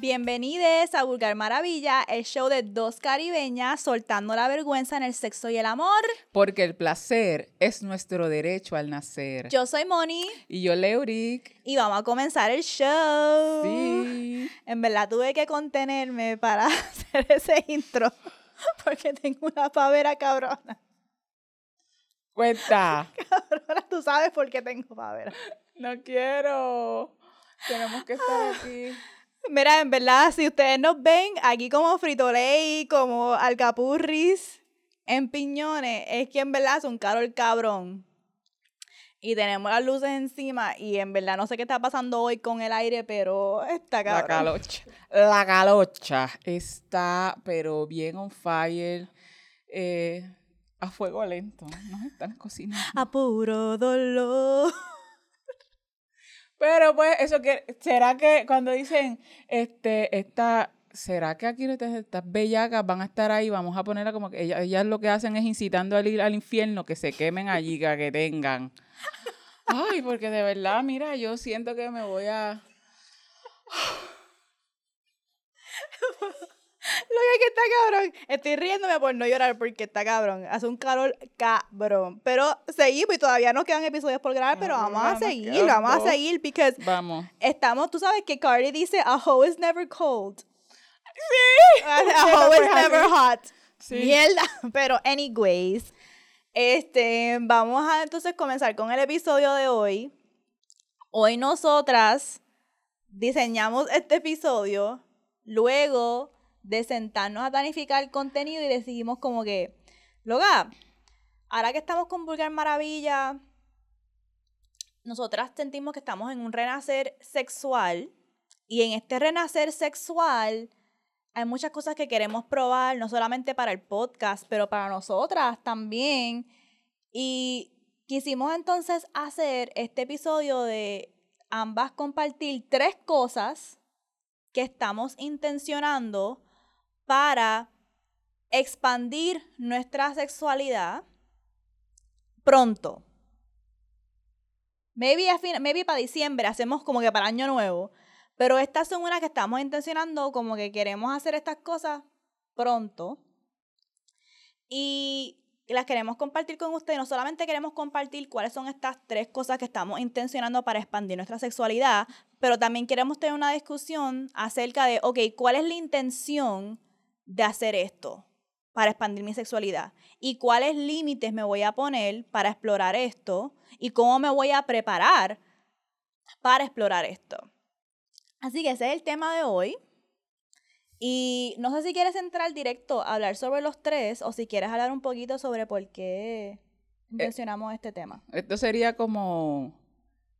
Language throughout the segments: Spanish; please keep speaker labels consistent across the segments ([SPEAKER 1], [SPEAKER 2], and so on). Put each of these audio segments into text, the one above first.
[SPEAKER 1] Bienvenidos a Vulgar Maravilla, el show de dos caribeñas soltando la vergüenza en el sexo y el amor.
[SPEAKER 2] Porque el placer es nuestro derecho al nacer.
[SPEAKER 1] Yo soy Moni.
[SPEAKER 2] Y yo, Leuric.
[SPEAKER 1] Y vamos a comenzar el show.
[SPEAKER 2] Sí.
[SPEAKER 1] En verdad tuve que contenerme para hacer ese intro. Porque tengo una pavera cabrona.
[SPEAKER 2] Cuenta.
[SPEAKER 1] Cabrona, tú sabes por qué tengo pavera.
[SPEAKER 2] No quiero. Tenemos que estar aquí.
[SPEAKER 1] Mira, en verdad, si ustedes nos ven aquí como Frito-Lay, como Alcapurris, en piñones, es que en verdad es un caro el cabrón. Y tenemos las luces encima y en verdad no sé qué está pasando hoy con el aire, pero está cabrón.
[SPEAKER 2] La calocha. La calocha está, pero bien on fire. Eh, a fuego lento. Nos están cocinando.
[SPEAKER 1] A puro dolor.
[SPEAKER 2] Pero pues, eso que, ¿será que cuando dicen, este, esta, ¿será que aquí estas, bellacas van a estar ahí? Vamos a ponerla como que ellas, ellas lo que hacen es incitando al ir al infierno, que se quemen allí, que tengan. Ay, porque de verdad, mira, yo siento que me voy a...
[SPEAKER 1] Lo que está cabrón. Estoy riéndome por no llorar porque está cabrón. Hace un calor cabrón. Pero seguimos y todavía nos quedan episodios por grabar, pero
[SPEAKER 2] Ah,
[SPEAKER 1] vamos a seguir, vamos a seguir because
[SPEAKER 2] Vamos.
[SPEAKER 1] estamos, tú sabes que Cardi dice a hoe is never cold.
[SPEAKER 2] Sí.
[SPEAKER 1] A, hoe is never hot.
[SPEAKER 2] Sí.
[SPEAKER 1] Mierda. Pero anyways, este, vamos a entonces comenzar con el episodio de hoy. Hoy nosotras diseñamos este episodio luego de sentarnos a planificar el contenido y decidimos como que, Loga, ahora que estamos con Vulgar Maravilla, nosotras sentimos que estamos en un renacer sexual y en este renacer sexual hay muchas cosas que queremos probar, no solamente para el podcast, pero para nosotras también. Y quisimos entonces hacer este episodio de ambas compartir tres cosas que estamos intencionando para expandir nuestra sexualidad pronto. Maybe, a para diciembre hacemos como que para año nuevo. Pero estas son unas que estamos intencionando como que queremos hacer estas cosas pronto. Y las queremos compartir con ustedes. No solamente queremos compartir cuáles son estas tres cosas que estamos intencionando para expandir nuestra sexualidad, pero también queremos tener una discusión acerca de, ok, ¿cuál es la intención de hacer esto para expandir mi sexualidad? ¿Y cuáles límites me voy a poner para explorar esto? ¿Y cómo me voy a preparar para explorar esto? Así que ese es el tema de hoy. Y no sé si quieres entrar directo a hablar sobre los tres o si quieres hablar un poquito sobre por qué mencionamos este tema.
[SPEAKER 2] Esto sería como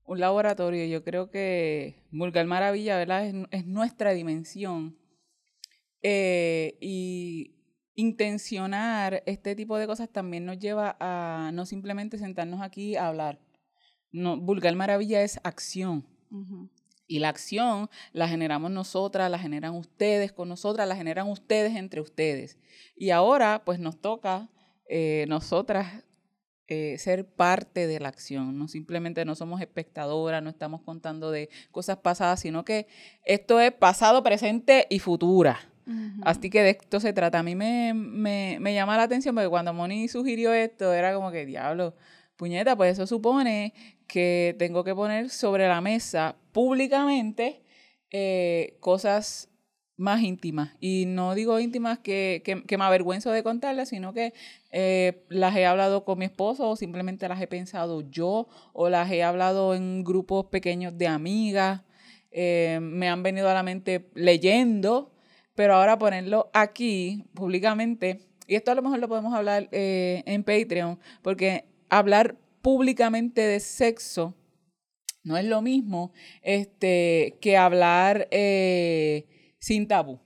[SPEAKER 2] un laboratorio. Yo creo que Vulgar Maravilla, ¿verdad? Es, es nuestra dimensión. Eh, y intencionar este tipo de cosas también nos lleva a no simplemente sentarnos aquí a hablar. No, Vulgar Maravilla es acción. Y la acción la generamos nosotras, la generan ustedes con nosotras, la generan ustedes entre ustedes. Y ahora, pues nos toca eh, nosotras eh, ser parte de la acción. No simplemente no somos espectadoras, no estamos contando de cosas pasadas, sino que esto es pasado, presente y futura. Así que de esto se trata. A mí me, me, me llama la atención porque cuando Moni sugirió esto, era como que, diablo, puñeta, pues eso supone que tengo que poner sobre la mesa públicamente eh, cosas más íntimas. Y no digo íntimas que, que, que me avergüenzo de contarlas, sino que eh, las he hablado con mi esposo o simplemente las he pensado yo o las he hablado en grupos pequeños de amigas. eh, me han venido a la mente leyendo, pero ahora ponerlo aquí públicamente, y esto a lo mejor lo podemos hablar eh, en Patreon, porque hablar públicamente de sexo no es lo mismo este, que hablar eh, sin tabú.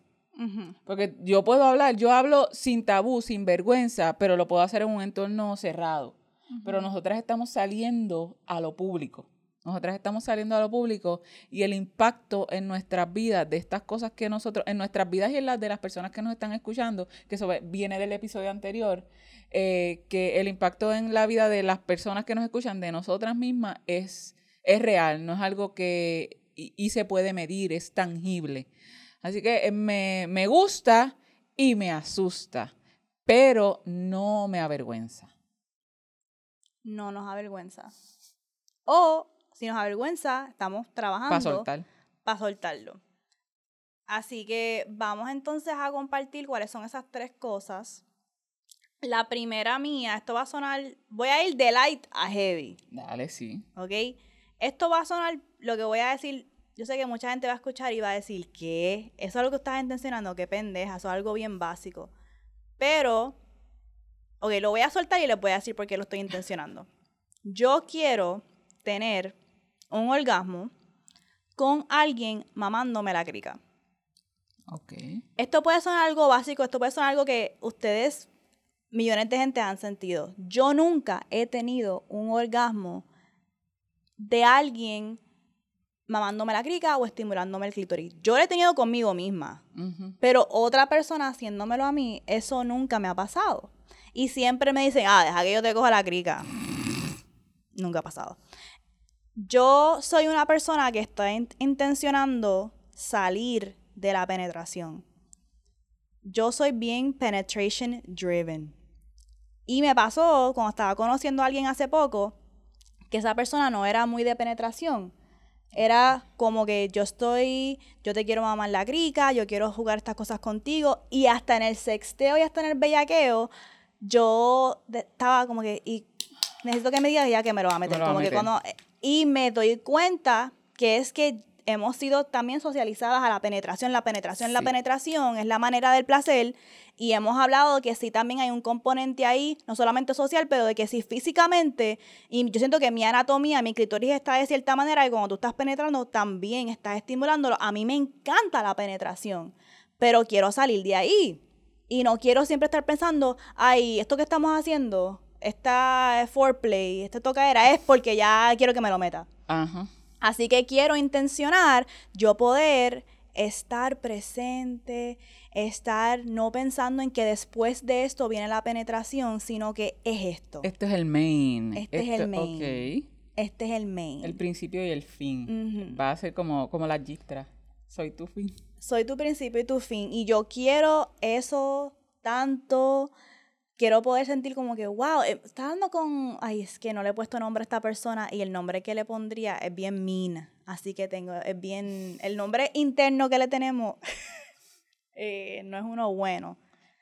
[SPEAKER 2] Porque yo puedo hablar, yo hablo sin tabú, sin vergüenza, pero lo puedo hacer en un entorno cerrado. Pero nosotras estamos saliendo a lo público. Nosotras estamos saliendo a lo público y el impacto en nuestras vidas de estas cosas que nosotros, en nuestras vidas y en las de las personas que nos están escuchando, que eso viene del episodio anterior, eh, que el impacto en la vida de las personas que nos escuchan, de nosotras mismas, es, es real, no es algo que y, y se puede medir, es tangible. Así que eh, me, me gusta y me asusta, pero no me avergüenza.
[SPEAKER 1] No nos avergüenza. O si nos avergüenza, estamos trabajando
[SPEAKER 2] Para soltar.
[SPEAKER 1] para soltarlo. Así que vamos entonces a compartir cuáles son esas tres cosas. La primera mía, esto va a sonar, voy a ir de light a heavy,
[SPEAKER 2] Dale, sí.
[SPEAKER 1] ¿ok? Esto va a sonar, lo que voy a decir, yo sé que mucha gente va a escuchar y va a decir, ¿qué? Eso es lo que estás intencionando, qué pendeja, eso es algo bien básico. Pero, ok, lo voy a soltar y les voy a decir por qué lo estoy intencionando. Yo quiero tener un orgasmo con alguien mamándome la crica.
[SPEAKER 2] Ok.
[SPEAKER 1] Esto puede sonar algo básico, esto puede sonar algo que ustedes, millones de gente, han sentido. Yo nunca he tenido un orgasmo de alguien mamándome la crica o estimulándome el clítoris. Yo lo he tenido conmigo misma, pero otra persona haciéndomelo a mí, eso nunca me ha pasado. Y siempre me dicen, ah, deja que yo te coja la crica. Nunca ha pasado. Yo soy una persona que está in- intencionando salir de la penetración. Yo soy bien penetration driven. Y me pasó cuando estaba conociendo a alguien hace poco que esa persona no era muy de penetración. Era como que yo estoy, yo te quiero mamar la crica, yo quiero jugar estas cosas contigo. Y hasta en el sexteo y hasta en el bellaqueo, yo estaba como que, y necesito que me digas ya que me lo va a meter.
[SPEAKER 2] a
[SPEAKER 1] como que cuando, y me doy cuenta que es que hemos sido también socializadas a la penetración. La penetración, la penetración es la manera del placer. Y hemos hablado que sí también hay un componente ahí, no solamente social, pero de que sí físicamente, y yo siento que mi anatomía, mi clitoris está de cierta manera, y cuando tú estás penetrando también estás estimulándolo. A mí me encanta la penetración, pero quiero salir de ahí. Y no quiero siempre estar pensando, ay, esto que estamos haciendo, esta foreplay, esta tocaera, es porque ya quiero que me lo meta.
[SPEAKER 2] Ajá.
[SPEAKER 1] Así que quiero intencionar yo poder estar presente, estar no pensando en que después de esto viene la penetración, sino que es esto.
[SPEAKER 2] Esto es el main.
[SPEAKER 1] Este es el
[SPEAKER 2] Esto-
[SPEAKER 1] main. Este es el main.
[SPEAKER 2] El principio y el fin. Va a ser como, como la gistra. Soy tu fin.
[SPEAKER 1] Soy tu principio y tu fin. Y yo quiero eso tanto. Quiero poder sentir como que, wow, está dando con. Ay, es que no le he puesto nombre a esta persona y el nombre que le pondría es bien mean. Así que tengo, es bien. El nombre interno que le tenemos eh, no es uno bueno.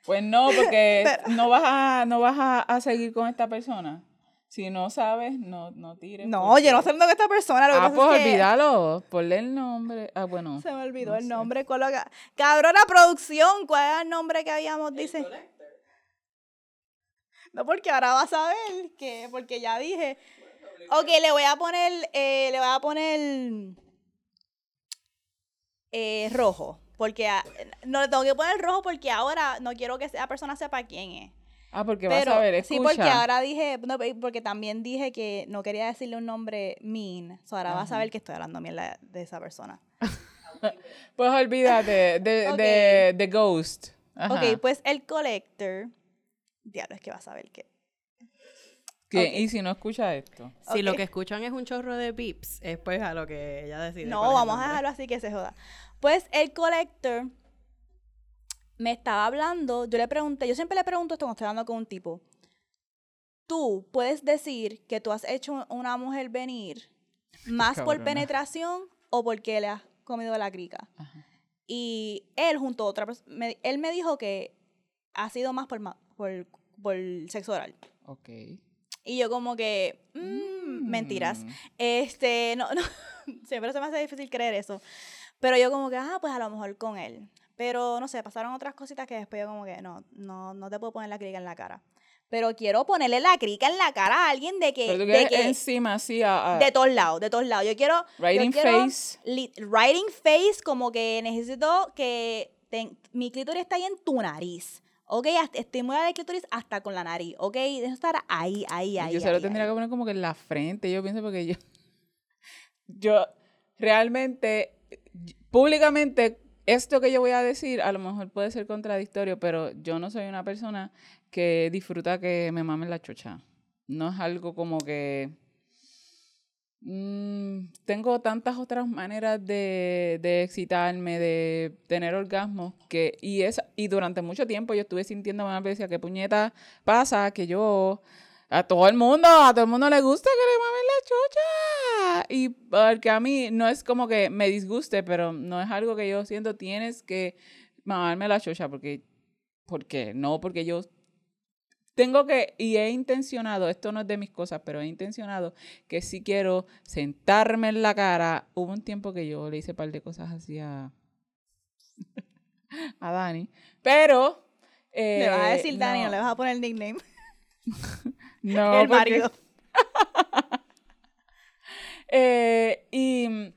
[SPEAKER 2] Pues no, porque no vas a, no vas a, a seguir con esta persona. Si no sabes, no, no tires.
[SPEAKER 1] No,
[SPEAKER 2] porque-
[SPEAKER 1] yo no sé dónde esta persona. Lo que
[SPEAKER 2] Ah,
[SPEAKER 1] pasa
[SPEAKER 2] pues
[SPEAKER 1] es que
[SPEAKER 2] olvídalo. Ponle el nombre. Ah, bueno.
[SPEAKER 1] Se me olvidó
[SPEAKER 2] no
[SPEAKER 1] el
[SPEAKER 2] sé.
[SPEAKER 1] nombre. Coloca. Cabrona producción, ¿cuál era el nombre que habíamos dice? No, porque ahora vas a ver que, porque ya dije. Ok, le voy a poner, eh, le voy a poner eh, rojo. Porque a- no le tengo que poner rojo porque ahora no quiero que esa persona sepa quién es.
[SPEAKER 2] Ah, porque
[SPEAKER 1] Pero
[SPEAKER 2] vas a ver, escucha.
[SPEAKER 1] sí, porque ahora dije, no, porque también dije que no quería decirle un nombre mean. So ahora vas a
[SPEAKER 2] Ajá.
[SPEAKER 1] ver que estoy hablando mierda de esa persona.
[SPEAKER 2] Pues olvídate de,
[SPEAKER 1] Ok.
[SPEAKER 2] de, de Ghost. Ajá.
[SPEAKER 1] Ok, pues el collector. Diablo, es que vas a ver que.
[SPEAKER 2] ¿Qué? Y si no escucha esto.
[SPEAKER 3] Si lo que escuchan es un chorro de pips, es pues a lo que ella decide.
[SPEAKER 1] No, vamos a dejarlo así que se joda. Pues el collector me estaba hablando. Yo le pregunté, yo siempre le pregunto esto cuando estoy hablando con un tipo. Tú puedes decir que tú has hecho una mujer venir más por penetración o porque le has comido la crica.
[SPEAKER 2] Ajá.
[SPEAKER 1] Y él, junto a otra persona, él me dijo que ha sido más por, por, por sexo oral.
[SPEAKER 2] Ok.
[SPEAKER 1] Y yo como que, mm, mentiras.
[SPEAKER 2] Mm.
[SPEAKER 1] Este, no, no, siempre se me hace difícil creer eso. Pero yo como que, ah, pues a lo mejor con él. Pero no sé, pasaron otras cositas que después yo como que, no, no, no te puedo poner la crica en la cara. Pero quiero ponerle la crica en la cara a alguien de que,
[SPEAKER 2] Pero tú
[SPEAKER 1] de, que
[SPEAKER 2] encima, así, a, a-
[SPEAKER 1] de todos lados, de todos lados. Yo quiero, yo
[SPEAKER 2] writing
[SPEAKER 1] quiero
[SPEAKER 2] face.
[SPEAKER 1] li- writing face como que necesito que ten- mi clítoris está ahí en tu nariz. ¿Ok? Estimula el clítoris hasta con la nariz. ¿Ok? Deja estar ahí, ahí, ahí.
[SPEAKER 2] yo se
[SPEAKER 1] ahí,
[SPEAKER 2] lo tendría
[SPEAKER 1] ahí.
[SPEAKER 2] que poner como que en la frente, yo pienso, porque yo, yo realmente, públicamente, esto que yo voy a decir a lo mejor puede ser contradictorio, pero yo no soy una persona que disfruta que me mamen la chocha. No es algo como que mm, tengo tantas otras maneras de, de excitarme, de tener orgasmos, que, y, es, y durante mucho tiempo yo estuve sintiendo más decía, ¿qué puñeta pasa? Que yo, a todo el mundo, a todo el mundo le gusta que le mamen la chocha. Y porque a mí no es como que me disguste, pero no es algo que yo siento, tienes que mamarme la chocha, porque, porque no, porque yo tengo que, y he intencionado, esto no es de mis cosas, pero he intencionado que si quiero sentarme en la cara. Hubo un tiempo que yo le hice un par de cosas así a, a Dani, pero...
[SPEAKER 1] le vas a
[SPEAKER 2] eh,
[SPEAKER 1] decir Dani, no le vas a poner el nickname.
[SPEAKER 2] No,
[SPEAKER 1] el
[SPEAKER 2] porque-
[SPEAKER 1] marido.
[SPEAKER 2] Eh, y,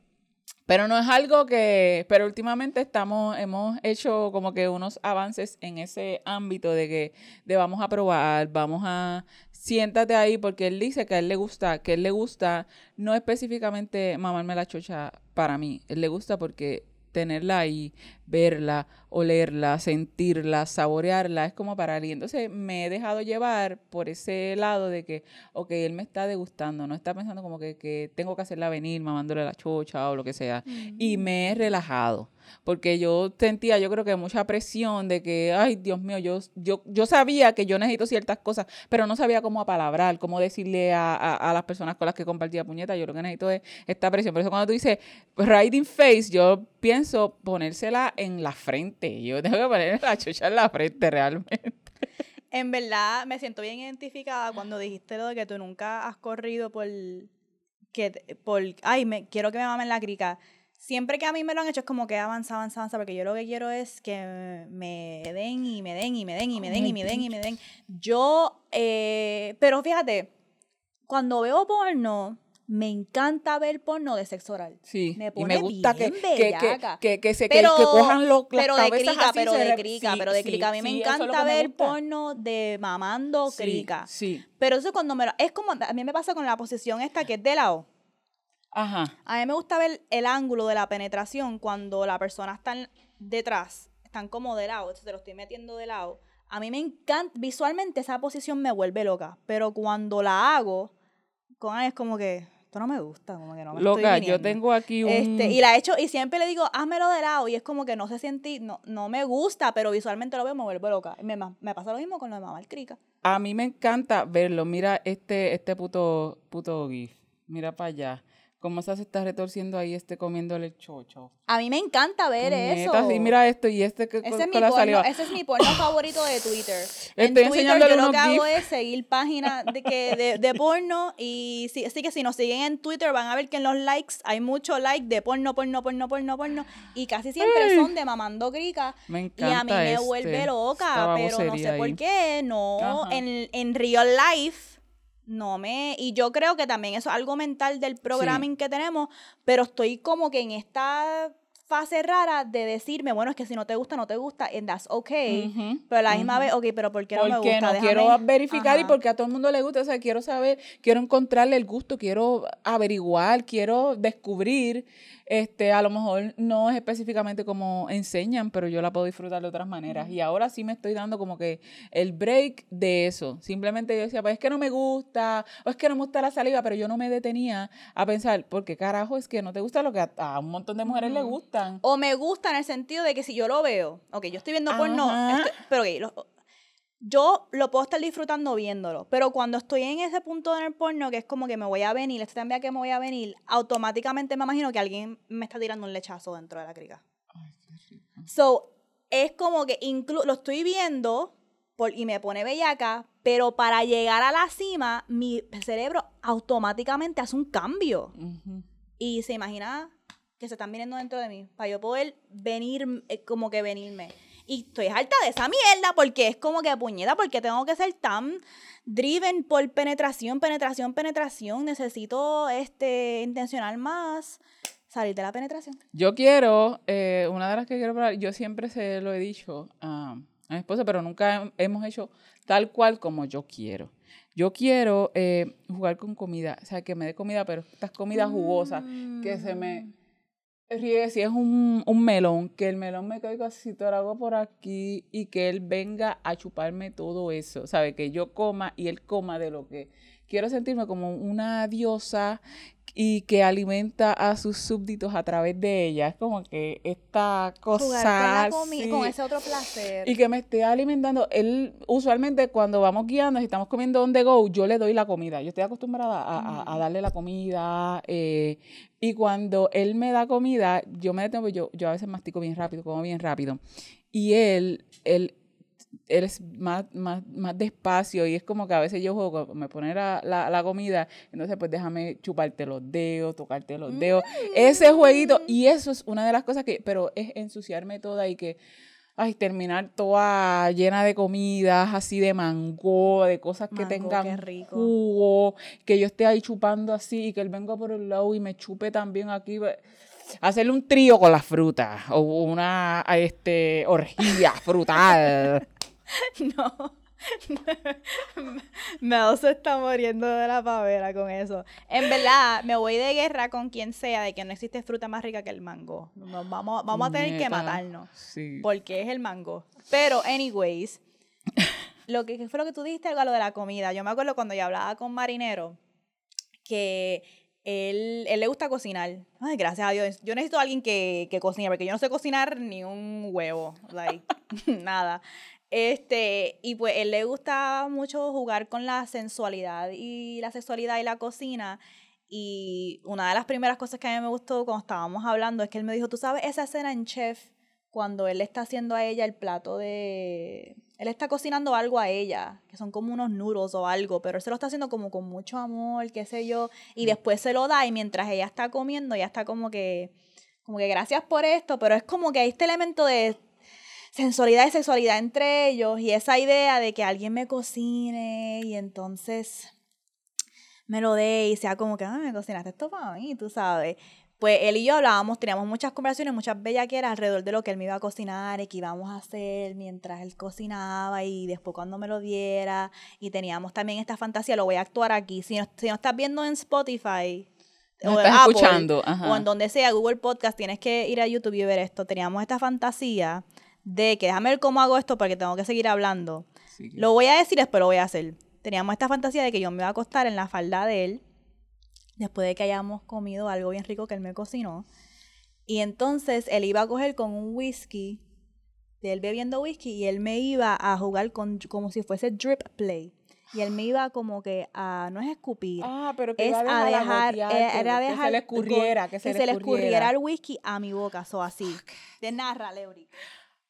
[SPEAKER 2] pero no es algo que, pero últimamente estamos, hemos hecho como que unos avances en ese ámbito de que, de vamos a probar, vamos a, siéntate ahí, porque él dice que a él le gusta, que él le gusta, no específicamente mamarme la chocha para mí, él le gusta porque tenerla ahí, verla, olerla, sentirla, saborearla, es como para él. Y entonces me he dejado llevar por ese lado de que, ok, él me está degustando, no está pensando como que, que tengo que hacerla venir mamándole la chocha o lo que sea. Y me he relajado, porque yo sentía, yo creo que mucha presión de que, ay, Dios mío, yo, yo, yo sabía que yo necesito ciertas cosas, pero no sabía cómo apalabrar, cómo decirle a, a, a las personas con las que compartía puñeta, yo lo que necesito es esta presión. Por eso cuando tú dices riding face, yo pienso ponérsela en la frente. Yo tengo que poner la chucha en la frente realmente.
[SPEAKER 1] En verdad, me siento bien identificada cuando dijiste lo de que tú nunca has corrido por. que por Ay, me, quiero que me mamen la crica. Siempre que a mí me lo han hecho es como que avanza, avanza, avanza, porque yo lo que quiero es que me den y me den y me den y me den y me den y me den. Yo, eh, pero fíjate, cuando veo porno, me encanta ver porno de sexo oral.
[SPEAKER 2] Sí,
[SPEAKER 1] Me
[SPEAKER 2] y
[SPEAKER 1] pone
[SPEAKER 2] me gusta que,
[SPEAKER 1] bien
[SPEAKER 2] que, que,
[SPEAKER 1] bellaca.
[SPEAKER 2] que, que se
[SPEAKER 1] Pero,
[SPEAKER 2] que cojan los,
[SPEAKER 1] pero de crica, pero de crica,
[SPEAKER 2] sí,
[SPEAKER 1] pero de
[SPEAKER 2] sí,
[SPEAKER 1] crica. A mí me
[SPEAKER 2] sí,
[SPEAKER 1] encanta ver porno de mamando crica.
[SPEAKER 2] Sí,
[SPEAKER 1] Pero eso cuando me lo... Es como... A mí me pasa con la posición esta que es de lado.
[SPEAKER 2] ajá.
[SPEAKER 1] A mí me gusta ver el ángulo de la penetración cuando la persona está en- detrás. Están como de lado. Entonces te lo estoy metiendo de lado. A mí me encanta... Visualmente esa posición me vuelve loca. Pero cuando la hago, con es como que... Esto no me gusta. Como que no me estoy
[SPEAKER 2] Loca, yo
[SPEAKER 1] viniendo".
[SPEAKER 2] tengo aquí un...
[SPEAKER 1] Este, y la he hecho, y siempre le digo, házmelo de lado, y es como que no se siente, no, no me gusta, pero visualmente lo veo, me vuelvo loca. Me, me pasa lo mismo con lo de mamá el crica.
[SPEAKER 2] A mí me encanta verlo. Mira este, este puto, puto gif. Mira para allá. Cómo se está retorciendo ahí este comiéndole el chocho.
[SPEAKER 1] A mí me encanta ver
[SPEAKER 2] Puñetas,
[SPEAKER 1] eso.
[SPEAKER 2] Y mira esto y este que
[SPEAKER 1] ese es, mi
[SPEAKER 2] la
[SPEAKER 1] porno, ese es mi porno favorito de Twitter.
[SPEAKER 2] Le
[SPEAKER 1] en
[SPEAKER 2] estoy
[SPEAKER 1] Twitter
[SPEAKER 2] enseñándole
[SPEAKER 1] yo lo que
[SPEAKER 2] unos
[SPEAKER 1] hago es seguir páginas de, que, de, de porno y sí, así que si nos siguen en Twitter van a ver que en los likes hay mucho like de porno, porno, porno, porno, porno y casi siempre
[SPEAKER 2] Ay.
[SPEAKER 1] son de mamando crica.
[SPEAKER 2] Me
[SPEAKER 1] Y
[SPEAKER 2] encanta
[SPEAKER 1] a mí me
[SPEAKER 2] este,
[SPEAKER 1] vuelve loca, pero no sé por
[SPEAKER 2] ahí.
[SPEAKER 1] qué, no,
[SPEAKER 2] Ajá.
[SPEAKER 1] en, en real life, no me, y yo creo que también eso es algo mental del programming que tenemos, pero estoy como que en esta fase rara de decirme, bueno, es que si no te gusta, no te gusta, and that's okay, pero a la misma
[SPEAKER 2] ujú.
[SPEAKER 1] vez, ok, pero ¿por qué no me
[SPEAKER 2] porque
[SPEAKER 1] gusta?
[SPEAKER 2] no quiero verificar y porque a todo el mundo le gusta. O sea, quiero saber, quiero encontrarle el gusto, quiero averiguar, quiero descubrir. Este, a lo mejor no es específicamente como enseñan, pero yo la puedo disfrutar de otras maneras. Y ahora sí me estoy dando como que el break de eso. Simplemente yo decía, pues es que no me gusta, o es que no me gusta la saliva, pero yo no me detenía a pensar, ¿por qué carajo es que no te gusta lo que a, a un montón de mujeres le
[SPEAKER 1] Ujú.
[SPEAKER 2] gustan?
[SPEAKER 1] O me gusta en el sentido de que si yo lo veo, ok, yo estoy viendo porno, estoy- pero ok, lo- yo lo puedo estar disfrutando viéndolo, pero cuando estoy en ese punto en el porno que es como que me voy a venir, este también que me voy a venir, automáticamente me imagino que alguien me está tirando un lechazo dentro de la crica. So, es como que inclu- lo estoy viendo por, y me pone bellaca, pero para llegar a la cima, mi cerebro automáticamente hace un cambio. Y se imagina que se están viniendo dentro de mí, para yo poder venir, eh, como que venirme. Y estoy harta de esa mierda, porque es como que puñeta, porque tengo que ser tan driven por penetración, penetración, penetración. Necesito este intencionar más, salir de la penetración.
[SPEAKER 2] Yo quiero, eh, una de las que quiero probar, yo siempre se lo he dicho a, a mi esposa, pero nunca hem- hemos hecho tal cual como yo quiero. Yo quiero eh, jugar con comida, o sea, que me dé comida, pero estas comidas jugosas, que se me riegue, si es un, un melón, que el melón me caiga así, te lo hago por aquí y que él venga a chuparme todo eso, ¿sabe? Que yo coma y él coma de lo que quiero sentirme como una diosa y que alimenta a sus súbditos a través de ella. Es como que esta cosa.
[SPEAKER 1] Jugar con, la
[SPEAKER 2] sí,
[SPEAKER 1] con ese otro placer.
[SPEAKER 2] y que me esté alimentando. Él, usualmente, cuando vamos guiando, si estamos comiendo on the go, yo le doy la comida. Yo estoy acostumbrada a, a- a darle la comida. eh, y cuando él me da comida, yo me detengo, yo, yo a veces mastico bien rápido, como bien rápido. Y él, él, él es más, más, más despacio y es como que a veces yo juego, me pone la, la, la comida, entonces pues déjame chuparte los dedos, tocarte los dedos. Ese jueguito, y eso es una de las cosas que, pero es ensuciarme toda y que, ay, terminar toda llena de comidas, así de mango, de cosas que
[SPEAKER 1] Mango,
[SPEAKER 2] tengan
[SPEAKER 1] rico.
[SPEAKER 2] jugo, que yo esté ahí chupando así y que él venga por el lado y me chupe también aquí. Hacerle un trío con las frutas o una este, orgía frutal.
[SPEAKER 1] No. Mel se está muriendo de la pavera con eso. En verdad, me voy de guerra con quien sea de que no existe fruta más rica que el mango. Nos vamos, vamos a tener que matarnos.
[SPEAKER 2] Sí.
[SPEAKER 1] Porque es el mango. Pero, anyways, lo que ¿qué fue lo que tú dijiste, algo a lo de la comida. Yo me acuerdo cuando yo hablaba con Marinero que él, él le gusta cocinar. Ay, gracias a Dios. Yo necesito a alguien que, que cocine, porque yo no sé cocinar ni un huevo. Like, nada. Este, y pues él le gusta mucho jugar con la sensualidad y la sexualidad y la cocina. Y una de las primeras cosas que a mí me gustó cuando estábamos hablando es que él me dijo, tú sabes esa escena en Chef cuando él le está haciendo a ella el plato de... Él está cocinando algo a ella, que son como unos noodles o algo, pero él se lo está haciendo como con mucho amor, qué sé yo, y después se lo da y mientras ella está comiendo, ya está como que, como que gracias por esto, pero es como que hay este elemento de sensualidad y sexualidad entre ellos y esa idea de que alguien me cocine y entonces me lo dé y sea como que, ah, me cocinaste esto para mí, tú sabes. Pues él y yo hablábamos, teníamos muchas conversaciones, muchas bellaqueras alrededor de lo que él me iba a cocinar y que íbamos a hacer mientras él cocinaba y después cuando me lo diera. Y teníamos también esta fantasía, lo voy a actuar aquí. Si no, si no estás viendo en Spotify o en
[SPEAKER 2] estás
[SPEAKER 1] Apple,
[SPEAKER 2] escuchando,
[SPEAKER 1] o
[SPEAKER 2] ajá.
[SPEAKER 1] en donde sea, Google Podcast, tienes que ir a YouTube y ver esto. Teníamos esta fantasía de que déjame ver cómo hago esto porque tengo que seguir hablando.
[SPEAKER 2] Que-
[SPEAKER 1] Lo voy a decir, después lo voy a hacer. Teníamos esta fantasía de que yo me iba a acostar en la falda de él, después de que hayamos comido algo bien rico que él me cocinó. Y entonces él iba a coger con un whisky, de él bebiendo whisky, y él me iba a jugar con, como si fuese drip play. Y él me iba como que a, no es escupir,
[SPEAKER 2] Ah, pero que
[SPEAKER 1] es
[SPEAKER 2] iba
[SPEAKER 1] a dejar,
[SPEAKER 2] dejar,
[SPEAKER 1] era
[SPEAKER 2] que
[SPEAKER 1] dejar
[SPEAKER 2] se le escurriera, que se,
[SPEAKER 1] le escurriera el whisky a mi boca, so así. De narra, Leuri.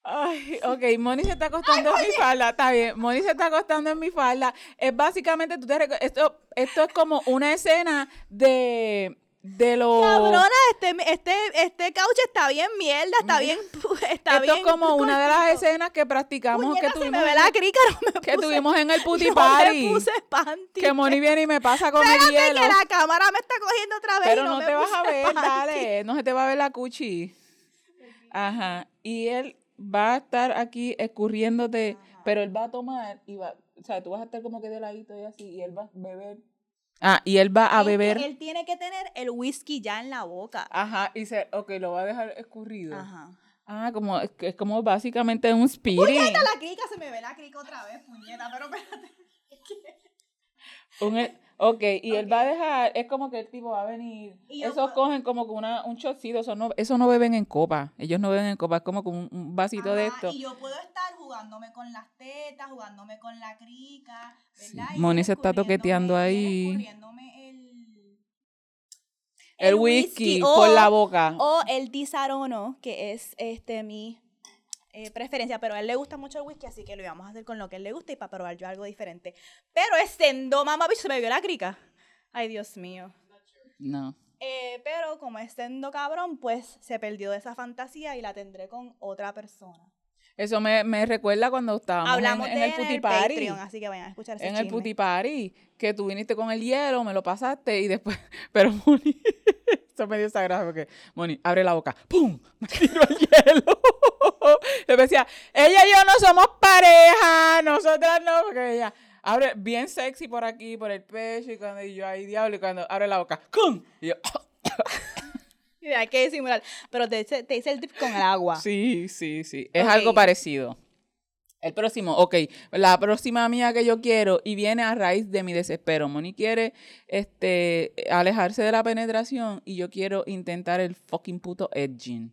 [SPEAKER 2] Ay, ok, Moni se está acostando en mi falda, está bien, Moni se está acostando en mi falda. Es básicamente, tú te esto, esto es como una escena de, de los...
[SPEAKER 1] Cabrona, este, este, este couch está bien mierda, está bien, está
[SPEAKER 2] esto
[SPEAKER 1] bien.
[SPEAKER 2] es como una de las escenas que practicamos, que
[SPEAKER 1] se
[SPEAKER 2] tuvimos,
[SPEAKER 1] me ve la
[SPEAKER 2] el,
[SPEAKER 1] crica, no me
[SPEAKER 2] que
[SPEAKER 1] puse,
[SPEAKER 2] tuvimos en el puti
[SPEAKER 1] no
[SPEAKER 2] party.
[SPEAKER 1] me puse panty.
[SPEAKER 2] Que Moni viene y me pasa con el
[SPEAKER 1] Espérate
[SPEAKER 2] hielo.
[SPEAKER 1] que la cámara me está cogiendo otra vez
[SPEAKER 2] Pero
[SPEAKER 1] y no,
[SPEAKER 2] no,
[SPEAKER 1] me
[SPEAKER 2] te vas a ver,
[SPEAKER 1] panty.
[SPEAKER 2] dale, no se te va a ver la cuchi. Ajá. Y él va a estar aquí escurriéndote, pero él va a tomar y va, o sea, tú vas a estar como que de ladito y así, y él va a beber. Ah, y él va a
[SPEAKER 1] que
[SPEAKER 2] beber.
[SPEAKER 1] él tiene que tener el whisky ya en la boca.
[SPEAKER 2] Ajá, y se, ok, lo va a dejar escurrido.
[SPEAKER 1] Ajá.
[SPEAKER 2] Ah, como, es, es como básicamente un spirit.
[SPEAKER 1] Puñeta, la crica, se me ve la crica otra vez, puñeta, pero espérate.
[SPEAKER 2] Un, e- ok, y él va a dejar, es como que el tipo va a venir.
[SPEAKER 1] Y yo
[SPEAKER 2] Esos
[SPEAKER 1] puedo-
[SPEAKER 2] cogen como que una, un chocito, eso no, eso no beben en copa. Ellos no beben en copa, es como con un, un vasito de esto.
[SPEAKER 1] Y yo puedo estar jugándome con las tetas, jugándome con la crica, ¿verdad?
[SPEAKER 2] Sí, Moni se está toqueteando ahí.
[SPEAKER 1] el,
[SPEAKER 2] El whisky
[SPEAKER 1] o-
[SPEAKER 2] por la boca.
[SPEAKER 1] O el disarono, que es este mi eh, preferencia, pero a él le gusta mucho el whisky, así que lo íbamos a hacer con lo que él le gusta y para probar yo algo diferente. Pero es sendo, mamá, bicho, se me vio la crica. Ay, Dios mío.
[SPEAKER 2] No.
[SPEAKER 1] Eh, pero como es sendo cabrón, pues se perdió de esa fantasía y la tendré con otra persona.
[SPEAKER 2] Eso me, me recuerda cuando estábamos en-
[SPEAKER 1] Hablamos
[SPEAKER 2] en,
[SPEAKER 1] de
[SPEAKER 2] el puti
[SPEAKER 1] en el
[SPEAKER 2] party.
[SPEAKER 1] Patreon, así que vayan a escuchar ese
[SPEAKER 2] En el
[SPEAKER 1] chisme.
[SPEAKER 2] puti party, que tú viniste con el hielo, me lo pasaste y después, pero Moni, eso me dio esa gracia porque Moni, abre la boca, ¡pum! Me tiró el hielo. Yo decía, ella y yo no somos pareja, nosotras no, porque ella abre bien sexy por aquí, por el pecho, y cuando y yo ahí diablo, y cuando abre la boca, ¡cum! Y yo,
[SPEAKER 1] Y Hay que disimular. Pero te te hice el trip con el agua.
[SPEAKER 2] sí, sí, sí, es algo parecido. El próximo, ok, la próxima mía que yo quiero y viene a raíz de mi desespero. Moni quiere este, alejarse de la penetración y yo quiero intentar el fucking puto edging.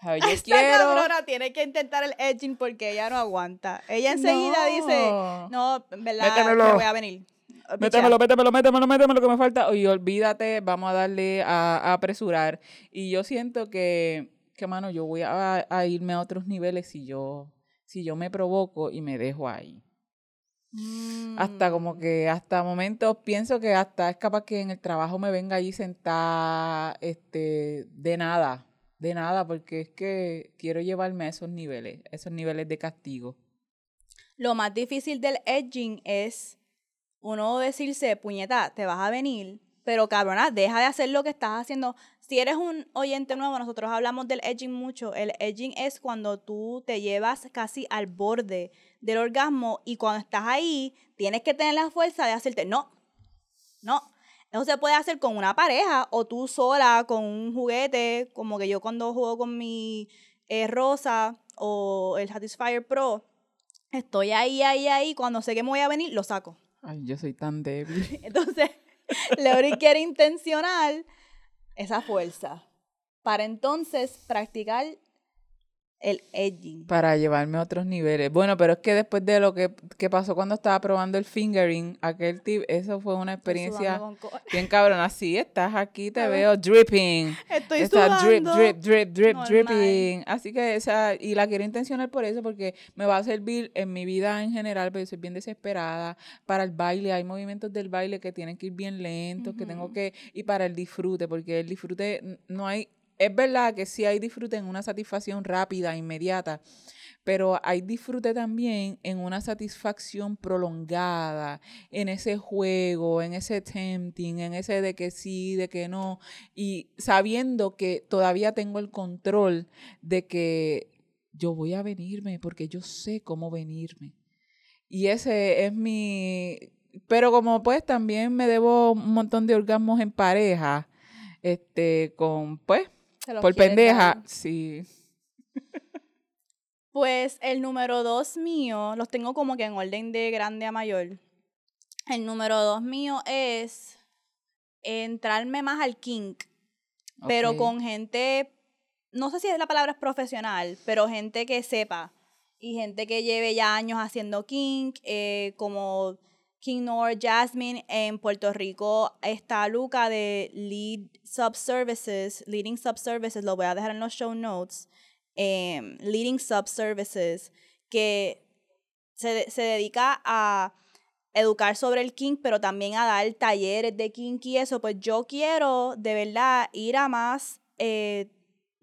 [SPEAKER 2] ¿Sabes? Yo
[SPEAKER 1] Esta
[SPEAKER 2] quiero...
[SPEAKER 1] cabrona tiene que intentar el edging porque ella no aguanta. Ella enseguida dice, no, en verdad,
[SPEAKER 2] Métemelo.
[SPEAKER 1] me voy a venir. Oh,
[SPEAKER 2] Métemelo, métemelo, métemelo, métemelo, que me falta. Y olvídate, vamos a darle a, a apresurar. Y yo siento que, que mano, yo voy a, a irme a otros niveles si yo, si yo me provoco y me dejo ahí.
[SPEAKER 1] Mm.
[SPEAKER 2] Hasta como que, hasta momentos pienso que hasta es capaz que en el trabajo me venga allí sentada, este, de nada, de nada, porque es que quiero llevarme a esos niveles, esos niveles de castigo.
[SPEAKER 1] Lo más difícil del edging es uno decirse, puñeta, te vas a venir, pero cabrona, deja de hacer lo que estás haciendo. Si eres un oyente nuevo, nosotros hablamos del edging mucho. El edging es cuando tú te llevas casi al borde del orgasmo y cuando estás ahí, tienes que tener la fuerza de hacerte, no, no. Eso se puede hacer con una pareja o tú sola con un juguete, como que yo cuando juego con mi eh, Rosa o el Satisfyer Pro, estoy ahí, ahí, ahí, cuando sé que me voy a venir, lo saco.
[SPEAKER 2] Ay, yo soy tan débil.
[SPEAKER 1] Entonces, Leori quiere intencionar esa fuerza para entonces practicar el edging.
[SPEAKER 2] Para llevarme a otros niveles. Bueno, pero es que después de lo que, que pasó cuando estaba probando el fingering, aquel tip, eso fue una experiencia bien cabrona. Sí, estás aquí, te veo dripping.
[SPEAKER 1] Estoy
[SPEAKER 2] Está drip, drip, drip, drip,
[SPEAKER 1] Normal.
[SPEAKER 2] dripping. Así que esa, y la quiero intencionar por eso, porque me va a servir en mi vida en general, pero yo soy bien desesperada. Para el baile, hay movimientos del baile que tienen que ir bien lentos, que tengo que, y para el disfrute, porque el disfrute no hay, es verdad que sí hay disfrute en una satisfacción rápida, inmediata, pero hay disfrute también en una satisfacción prolongada, en ese juego, en ese tempting, en ese de que sí, de que no, y sabiendo que todavía tengo el control de que yo voy a venirme porque yo sé cómo venirme. Y ese es mi... Pero como pues también me debo un montón de orgasmos en pareja, este, con pues,
[SPEAKER 1] Se los
[SPEAKER 2] por pendeja, sí.
[SPEAKER 1] Pues el número dos mío, los tengo como que en orden de grande a mayor. El número dos mío es entrarme más al kink, pero con gente, no sé si la palabra es profesional, pero gente que sepa y gente que lleve ya años haciendo kink, eh, como King Nor Jasmine en Puerto Rico. Está Luca de Lead Subservices, Leading Subservices, lo voy a dejar en los show notes, em, Leading Subservices, que se, se dedica a educar sobre el kink, pero también a dar talleres de kink y eso, pues yo quiero de verdad ir a más, eh,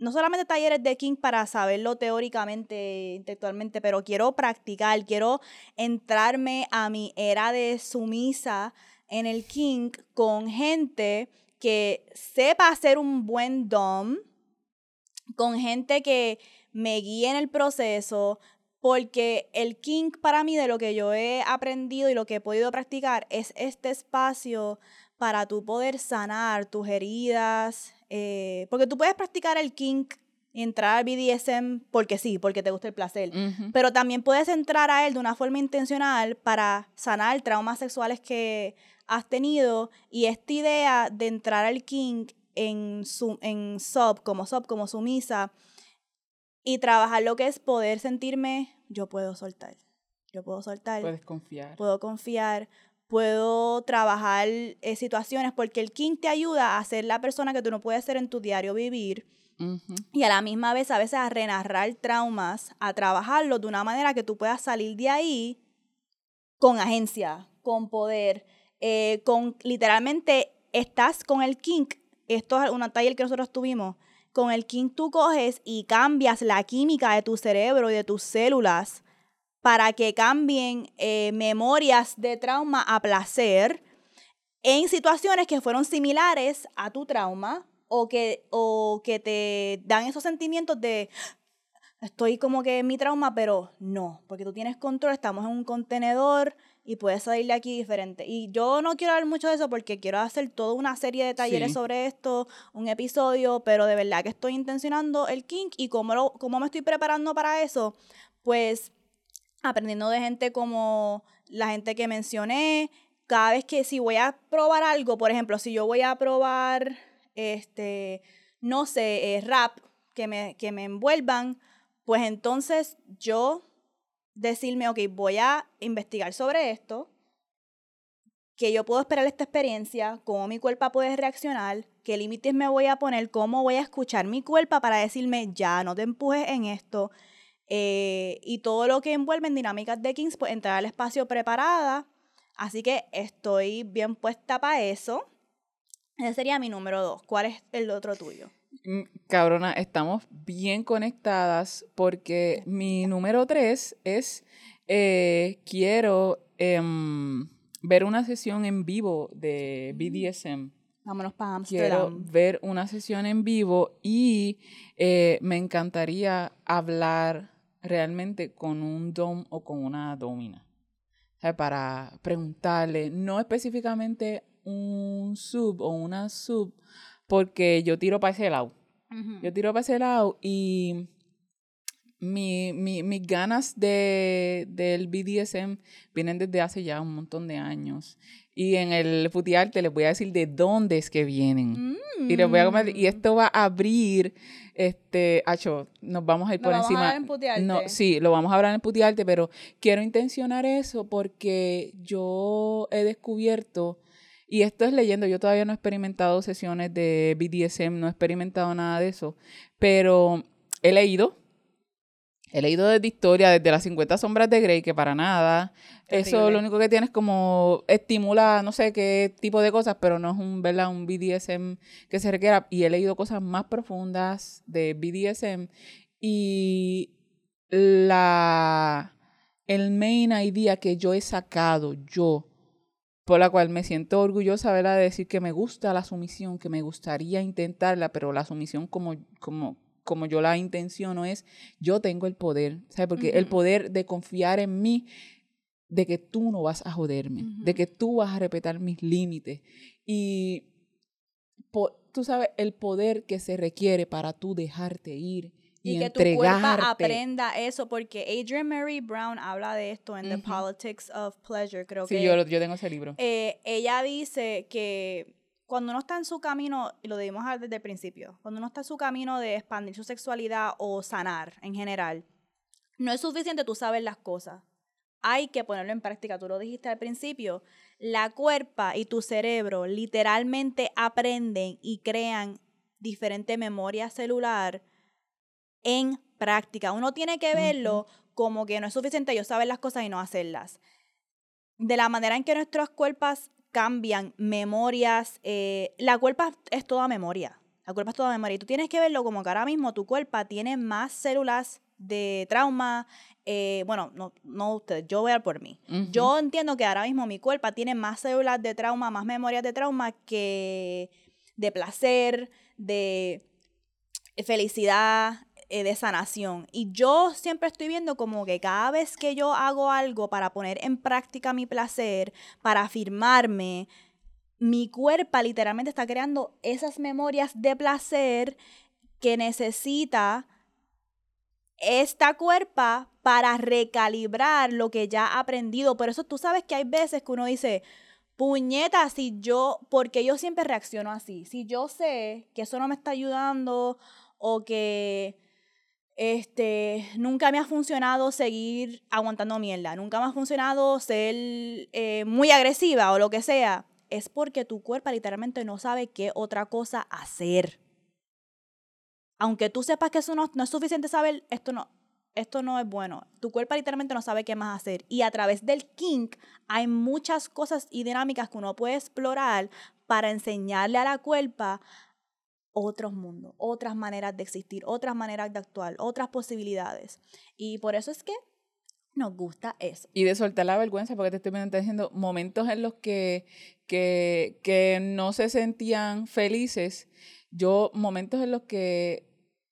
[SPEAKER 1] no solamente talleres de kink para saberlo teóricamente, intelectualmente, pero quiero practicar, quiero entrarme a mi era de sumisa en el kink con gente que sepa hacer un buen dom, con gente que me guíe en el proceso, porque el kink para mí de lo que yo he aprendido y lo que he podido practicar es este espacio para tú poder sanar tus heridas, eh, porque tú puedes practicar el kink y entrar al BDSM porque sí, porque te gusta el placer, pero también puedes entrar a él de una forma intencional para sanar traumas sexuales que has tenido y esta idea de entrar al kink en, su, en sub, como sub, como sumisa, y trabajar lo que es poder sentirme, yo puedo soltar, yo puedo soltar,
[SPEAKER 2] Puedes confiar.
[SPEAKER 1] puedo confiar, puedo trabajar eh, situaciones, porque el kink te ayuda a ser la persona que tú no puedes ser en tu diario vivir y a la misma vez a veces a renarrar traumas, a trabajarlos de una manera que tú puedas salir de ahí con agencia, con poder, eh, con literalmente estás con el kink. Esto es un taller que nosotros tuvimos. Con el kink tú coges y cambias la química de tu cerebro y de tus células para que cambien eh, memorias de trauma a placer en situaciones que fueron similares a tu trauma o que, o que te dan esos sentimientos de estoy como que en mi trauma, pero no, porque tú tienes control, estamos en un contenedor y puedes salir de aquí diferente. Y yo no quiero hablar mucho de eso porque quiero hacer toda una serie de talleres
[SPEAKER 2] Sí.
[SPEAKER 1] sobre esto, un episodio, pero de verdad que estoy intencionando el kink y cómo, lo, cómo me estoy preparando para eso, pues aprendiendo de gente como la gente que mencioné. Cada vez que si voy a probar algo, por ejemplo, si yo voy a probar, este, no sé, eh, rap, que me, que me envuelvan, pues entonces yo decirme, ok, voy a investigar sobre esto, que yo puedo esperar esta experiencia, cómo mi cuerpo puede reaccionar, qué límites me voy a poner, cómo voy a escuchar mi cuerpo para decirme, ya, no te empujes en esto. Eh, y todo lo que envuelve en dinámicas de Kings, pues entrar al espacio preparada. Así que estoy bien puesta para eso. Ese sería mi número dos. ¿Cuál es el otro tuyo?
[SPEAKER 2] Mm, cabrona, estamos bien conectadas porque mi número tres es eh, quiero em, ver una sesión en vivo de BDSM.
[SPEAKER 1] Vámonos para
[SPEAKER 2] Quiero
[SPEAKER 1] Amsterdam.
[SPEAKER 2] ver una sesión en vivo y eh, me encantaría hablar realmente con un dom o con una domina. O sea, para preguntarle, no específicamente un sub o una sub, porque yo tiro para ese lado.
[SPEAKER 1] Ujú.
[SPEAKER 2] Yo tiro para ese lado y mi, mi- mis ganas de, del BDSM vienen desde hace ya un montón de años. Y en el Futiarte les voy a decir de dónde es que vienen. Y les voy a comentar- y
[SPEAKER 1] Mm.
[SPEAKER 2] esto va a abrir, este, Acho, nos vamos a ir por
[SPEAKER 1] vamos a
[SPEAKER 2] encima.
[SPEAKER 1] en.
[SPEAKER 2] No, sí, lo vamos a hablar en Putiarte, pero quiero intencionar eso porque yo he descubierto, y esto es leyendo, yo todavía no he experimentado sesiones de BDSM, no he experimentado nada de eso, pero he leído, he leído desde historia, desde las 50 sombras de Grey, que para nada, eso lo único que tiene es como estimula no sé qué tipo de cosas, pero no es un, ¿verdad? un BDSM que se requiera. Y he leído cosas más profundas de BDSM y la el main idea que yo he sacado yo por la cual me siento orgullosa ¿verdad? de decir que me gusta la sumisión, que me gustaría intentarla, pero la sumisión como, como, como yo la intenciono es, yo tengo el poder, ¿sabes? Porque el
[SPEAKER 1] Ujú.
[SPEAKER 2] poder de confiar en mí, de que tú no vas a joderme, de
[SPEAKER 1] Ujú.
[SPEAKER 2] que tú vas a respetar mis límites. Y po- tú sabes el poder que se requiere para tú dejarte ir y,
[SPEAKER 1] Y, que tu cuerpo
[SPEAKER 2] entregarte.
[SPEAKER 1] aprenda eso, porque Adrian Mary Brown habla de esto en The
[SPEAKER 2] Ujú.
[SPEAKER 1] Politics of Pleasure, creo
[SPEAKER 2] Sí,
[SPEAKER 1] que.
[SPEAKER 2] yo, lo- yo tengo ese libro.
[SPEAKER 1] eh, ella dice que cuando uno está en su camino, y lo debimos hablar desde el principio, cuando uno está en su camino de expandir su sexualidad o sanar en general, no es suficiente tú saber las cosas. Hay que ponerlo en práctica. Tú lo dijiste al principio. La cuerpa y tu cerebro literalmente aprenden y crean diferente memoria celular en práctica. Uno tiene que verlo como que no es suficiente yo saber las cosas y no hacerlas. De la manera en que nuestros cuerpos cambian memorias, eh, la cuerpa es toda memoria. La cuerpa es toda memoria. Y tú tienes que verlo como que ahora mismo tu cuerpo tiene más células de trauma. eh, bueno, no, no ustedes, yo voy a por mí. Yo entiendo que ahora mismo mi cuerpo tiene más células de trauma, más memorias de trauma que de placer, de felicidad, eh, de sanación. Y yo siempre estoy viendo como que cada vez que yo hago algo para poner en práctica mi placer, para afirmarme, mi cuerpo literalmente está creando esas memorias de placer que necesita esta cuerpa para recalibrar lo que ya ha aprendido. Por eso tú sabes que hay veces que uno dice, puñeta, si yo, porque yo siempre reacciono así, si yo sé que eso no me está ayudando o que este, nunca me ha funcionado seguir aguantando mierda, nunca me ha funcionado ser eh, muy agresiva o lo que sea, es porque tu cuerpo literalmente no sabe qué otra cosa hacer. Aunque tú sepas que eso no, no es suficiente saber, esto no, esto no es bueno. Tu cuerpo literalmente no sabe qué más hacer. Y a través del kink hay muchas cosas y dinámicas que uno puede explorar para enseñarle a la cuerpa otros mundos, otras maneras de existir, otras maneras de actuar, otras posibilidades. Y por eso es que nos gusta eso.
[SPEAKER 2] Y de soltar la vergüenza, porque te estoy diciendo momentos en los que, que, que no se sentían felices. Yo, momentos en los que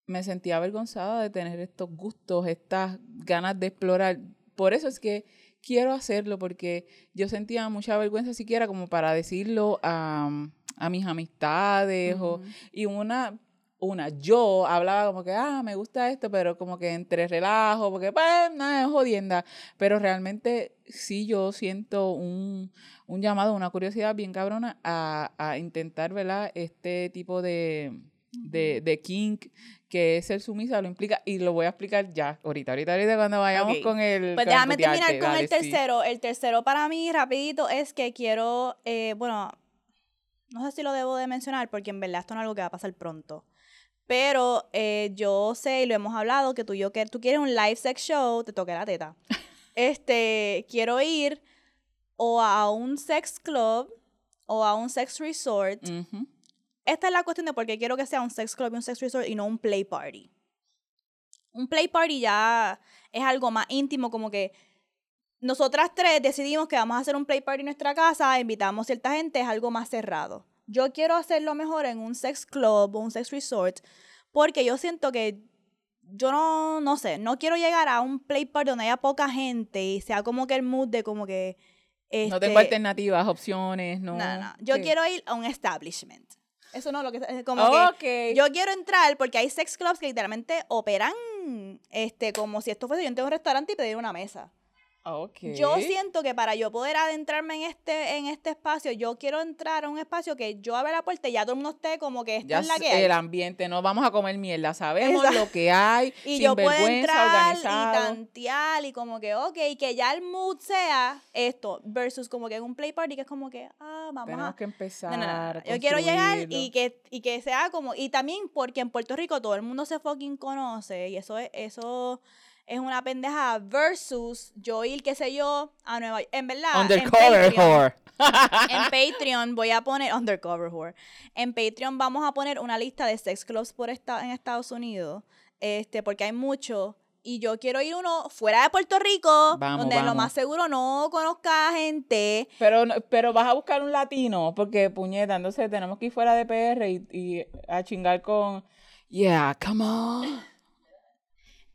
[SPEAKER 2] me sentía avergonzada de tener estos gustos, estas ganas de explorar. Por eso es que quiero hacerlo, porque yo sentía mucha vergüenza siquiera como para decirlo a, a mis amistades o, y una una, yo hablaba como que, ah, me gusta esto, pero como que entre relajo, porque pues, nada, es jodienda. Pero realmente sí yo siento un, un llamado, una curiosidad bien cabrona a, a intentar, ¿verdad? Este tipo de, de, de kink que es ser sumisa lo implica y lo voy a explicar ya ahorita ahorita ahorita cuando vayamos con el
[SPEAKER 1] Pues déjame terminar con
[SPEAKER 2] dale,
[SPEAKER 1] el
[SPEAKER 2] sí.
[SPEAKER 1] tercero. El tercero para mí, rapidito, es que quiero, eh, bueno, no sé si lo debo de mencionar porque en verdad esto no es algo que va a pasar pronto. Pero eh, yo sé y lo hemos hablado que tú, yo, que tú quieres un live sex show, te toqué la teta. este, quiero ir o a un sex club o a un sex resort. Esta es la cuestión de por qué quiero que sea un sex club y un sex resort y no un play party. Un play party ya es algo más íntimo, como que nosotras tres decidimos que vamos a hacer un play party en nuestra casa, invitamos cierta gente, es algo más cerrado. Yo quiero hacerlo mejor en un sex club o un sex resort, porque yo siento que yo no, no sé, no quiero llegar a un play party donde haya poca gente y sea como que el mood de como que...
[SPEAKER 2] no tengo
[SPEAKER 1] este,
[SPEAKER 2] alternativas opciones no
[SPEAKER 1] no, no. Yo
[SPEAKER 2] ¿Qué?
[SPEAKER 1] quiero ir a un establishment. Eso no es lo que es como que yo quiero entrar porque hay sex clubs que literalmente operan este como si esto fuese yo entro a un restaurante y pedir una mesa.
[SPEAKER 2] Ok.
[SPEAKER 1] Yo siento que para yo poder adentrarme en este en este espacio, yo quiero entrar a un espacio que yo abra la puerta y ya todo el mundo esté como que esta
[SPEAKER 2] ya
[SPEAKER 1] es la que hay.
[SPEAKER 2] el ambiente, no vamos a comer mierda, sabemos
[SPEAKER 1] Exacto.
[SPEAKER 2] lo que hay,
[SPEAKER 1] y
[SPEAKER 2] sin
[SPEAKER 1] yo puedo
[SPEAKER 2] vergüenza,
[SPEAKER 1] entrar y
[SPEAKER 2] organizado.
[SPEAKER 1] tantear y como que, ok, que ya el mood sea esto, versus como que en un play party que es como que, ah, vamos
[SPEAKER 2] Tenemos
[SPEAKER 1] a...
[SPEAKER 2] que empezar.
[SPEAKER 1] No, no, no, no.
[SPEAKER 2] a
[SPEAKER 1] Yo quiero llegar y que, y que sea como, y también porque en Puerto Rico todo el mundo se fucking conoce y eso es, eso es una pendeja versus yo ir, qué sé yo, a Nueva York. En verdad, en
[SPEAKER 2] Undercover
[SPEAKER 1] Patreon,
[SPEAKER 2] whore.
[SPEAKER 1] en Patreon voy a poner, undercover whore, en Patreon vamos a poner una lista de sex clubs por esta, en Estados Unidos, este, porque hay mucho. Y yo quiero ir uno fuera de Puerto Rico,
[SPEAKER 2] Vamos,
[SPEAKER 1] donde lo más seguro no conozca gente.
[SPEAKER 2] Pero, no- pero vas a buscar un latino, porque puñeta, entonces tenemos que ir fuera de PR y, y a chingar con. Yeah, come on.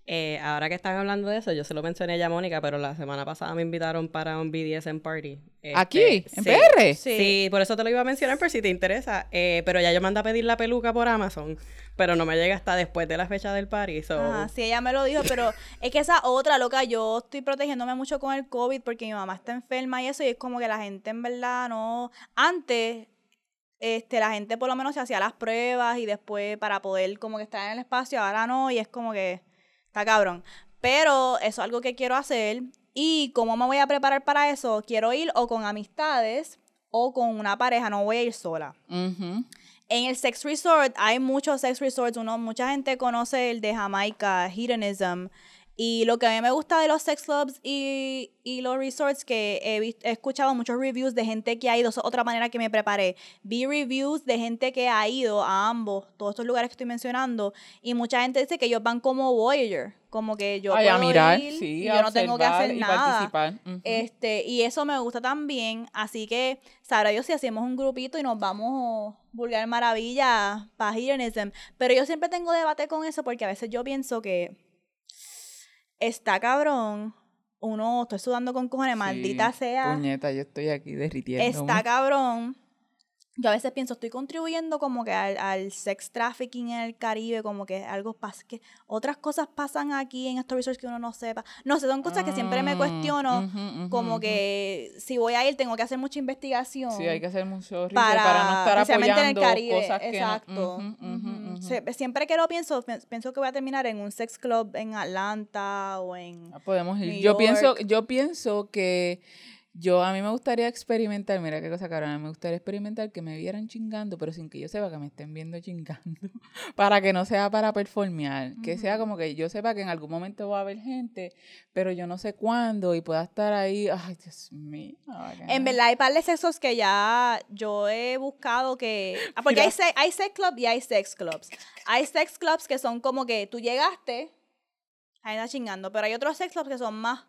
[SPEAKER 3] Eh, ahora que están hablando de eso, yo se lo mencioné ya a Mónica, pero la semana pasada me invitaron para un BDSM party. Este,
[SPEAKER 2] ¿Aquí? ¿En
[SPEAKER 3] sí.
[SPEAKER 2] PR?
[SPEAKER 1] Sí.
[SPEAKER 3] Sí, por eso te lo iba a mencionar por si te interesa. Eh, pero ya yo mandé a pedir la peluca por Amazon, pero no me llega hasta después de la fecha del party. So,
[SPEAKER 1] Ajá, sí, ella me lo dijo, pero es que esa otra loca, yo estoy protegiéndome mucho con el COVID porque mi mamá está enferma y eso, y es como que la gente en verdad no. Antes, este, la gente por lo menos se hacía las pruebas y después para poder como que estar en el espacio, ahora no, y es como que está cabrón. Pero eso es algo que quiero hacer. Y cómo me voy a preparar para eso, quiero ir o con amistades o con una pareja, no voy a ir sola. En el sex resort hay muchos sex resorts, uno, mucha gente conoce el de Jamaica, Hedonism, y lo que a mí me gusta de los sex clubs y, y los resorts que he, vis- he escuchado muchos reviews de gente que ha ido, es otra manera que me preparé, vi reviews de gente que ha ido a ambos, todos estos lugares que estoy mencionando, y mucha gente dice que ellos van como voyager, como que yo
[SPEAKER 2] Ay, a mirar,
[SPEAKER 1] ir
[SPEAKER 2] sí,
[SPEAKER 1] y yo no tengo que hacer
[SPEAKER 2] y
[SPEAKER 1] nada.
[SPEAKER 2] participar.
[SPEAKER 1] Este, y eso me gusta también. Así que, sabrá yo si hacemos un grupito y nos vamos vulgar maravilla para Hedonism. Pero yo siempre tengo debate con eso porque a veces yo pienso que está cabrón. Uno, estoy sudando con cojones, maldita
[SPEAKER 2] Sí,
[SPEAKER 1] sea.
[SPEAKER 2] Puñeta, yo estoy aquí derritiendo.
[SPEAKER 1] Está cabrón. Yo a veces pienso, estoy contribuyendo como que al, al sex trafficking en el Caribe, como que algo pasa, que otras cosas pasan aquí en estos resorts que uno no sepa. No sé, son cosas que siempre me cuestiono, como que si voy a ir tengo que hacer mucha investigación.
[SPEAKER 2] Sí, hay que hacer mucho research
[SPEAKER 1] para,
[SPEAKER 2] para, no estar
[SPEAKER 1] especialmente en el Caribe.
[SPEAKER 2] cosas que no-
[SPEAKER 1] Exacto. Siempre que lo pienso, pi- pienso que voy a terminar en un sex club en Atlanta o en...
[SPEAKER 2] Ah, Podemos ir.
[SPEAKER 1] New
[SPEAKER 2] Yo pienso, yo pienso que yo a mí me gustaría experimentar, mira qué cosa cabrona, me gustaría experimentar que me vieran chingando, pero sin que yo sepa que me estén viendo chingando, para que no sea para performear, que sea como que yo sepa que en algún momento va a haber gente, pero yo no sé cuándo y pueda estar ahí, ay Dios mío.
[SPEAKER 1] En verdad hay par de sexos que ya yo he buscado que... ah, Porque hay, se- hay sex clubs y hay sex clubs. Hay sex clubs que son como que tú llegaste, ahí está chingando, pero hay otros sex clubs que son más...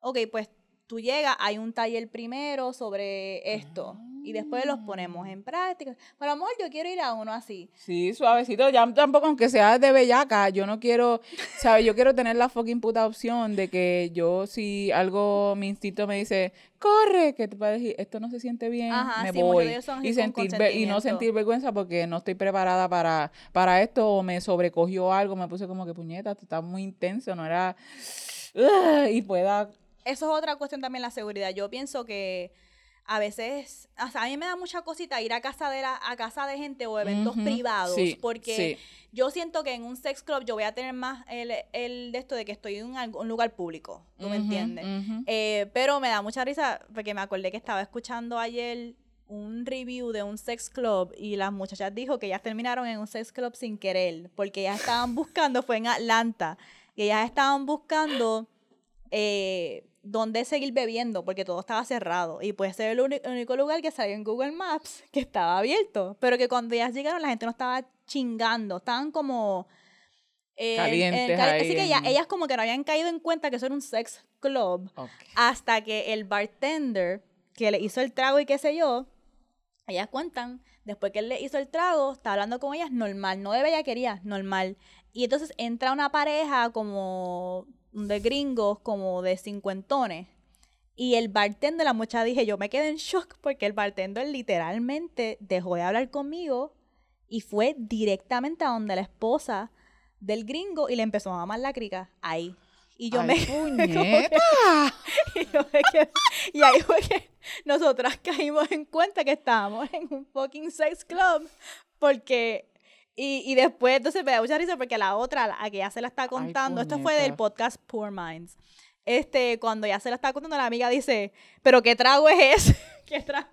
[SPEAKER 1] Ok, pues tú llegas, hay un taller primero sobre esto. y después los ponemos en práctica. Pero amor, yo quiero ir a uno así.
[SPEAKER 2] Sí, suavecito. Ya tampoco, aunque sea de bellaca, yo no quiero, ¿sabes? Yo quiero tener la fucking puta opción de que yo, si algo, mi instinto me dice, corre, que te puede decir, esto no se siente bien,
[SPEAKER 1] Ajá,
[SPEAKER 2] me
[SPEAKER 1] sí,
[SPEAKER 2] voy. Y, sentir, y no sentir vergüenza porque no estoy preparada para, para esto, o me sobrecogió algo, me puse como que puñeta, esto está muy intenso, no era. Y pueda.
[SPEAKER 1] Eso es otra cuestión también, la seguridad. Yo pienso que a veces, o sea, a mí me da mucha cosita ir a casa de, la, a casa de gente o eventos privados,
[SPEAKER 2] sí,
[SPEAKER 1] porque
[SPEAKER 2] sí.
[SPEAKER 1] yo siento que en un sex club yo voy a tener más el, el de esto de que estoy en un, lugar público, ¿tú me entiendes? Eh, pero me da mucha risa porque me acordé que estaba escuchando ayer un review de un sex club y las muchachas dijo que ellas terminaron en un sex club sin querer porque ellas estaban buscando, fue en Atlanta, y ellas estaban buscando eh, dónde seguir bebiendo porque todo estaba cerrado y pues ese era el único lugar que salió en Google Maps que estaba abierto, pero que cuando ellas llegaron la gente no estaba chingando, estaban como... eh, en- en
[SPEAKER 2] Calientes ahí
[SPEAKER 1] Así que ellas,
[SPEAKER 2] en-
[SPEAKER 1] ellas como que no habían caído en cuenta que eso era un sex club hasta que el bartender que le hizo el trago y qué sé yo, ellas cuentan, después que él le hizo el trago, está hablando con ellas normal, no de bellaquería, normal. Y entonces entra una pareja como de gringos, como de cincuentones. Y el bartender, la muchacha dije, yo me quedé en shock porque el bartender literalmente dejó de hablar conmigo y fue directamente a donde la esposa del gringo y le empezó a mamar la crica ahí. Y yo
[SPEAKER 2] Ay,
[SPEAKER 1] me
[SPEAKER 2] puñeta.
[SPEAKER 1] y, yo me quedé- y ahí fue que nosotras caímos en cuenta que estábamos en un fucking sex club. Porque. Y, y después, entonces me da mucha risa porque la otra, a que ya se la está contando, esto fue del podcast Poor Minds. Este, cuando ya se la está contando, la amiga dice: ¿Pero qué trago es ese? ¿Qué trago?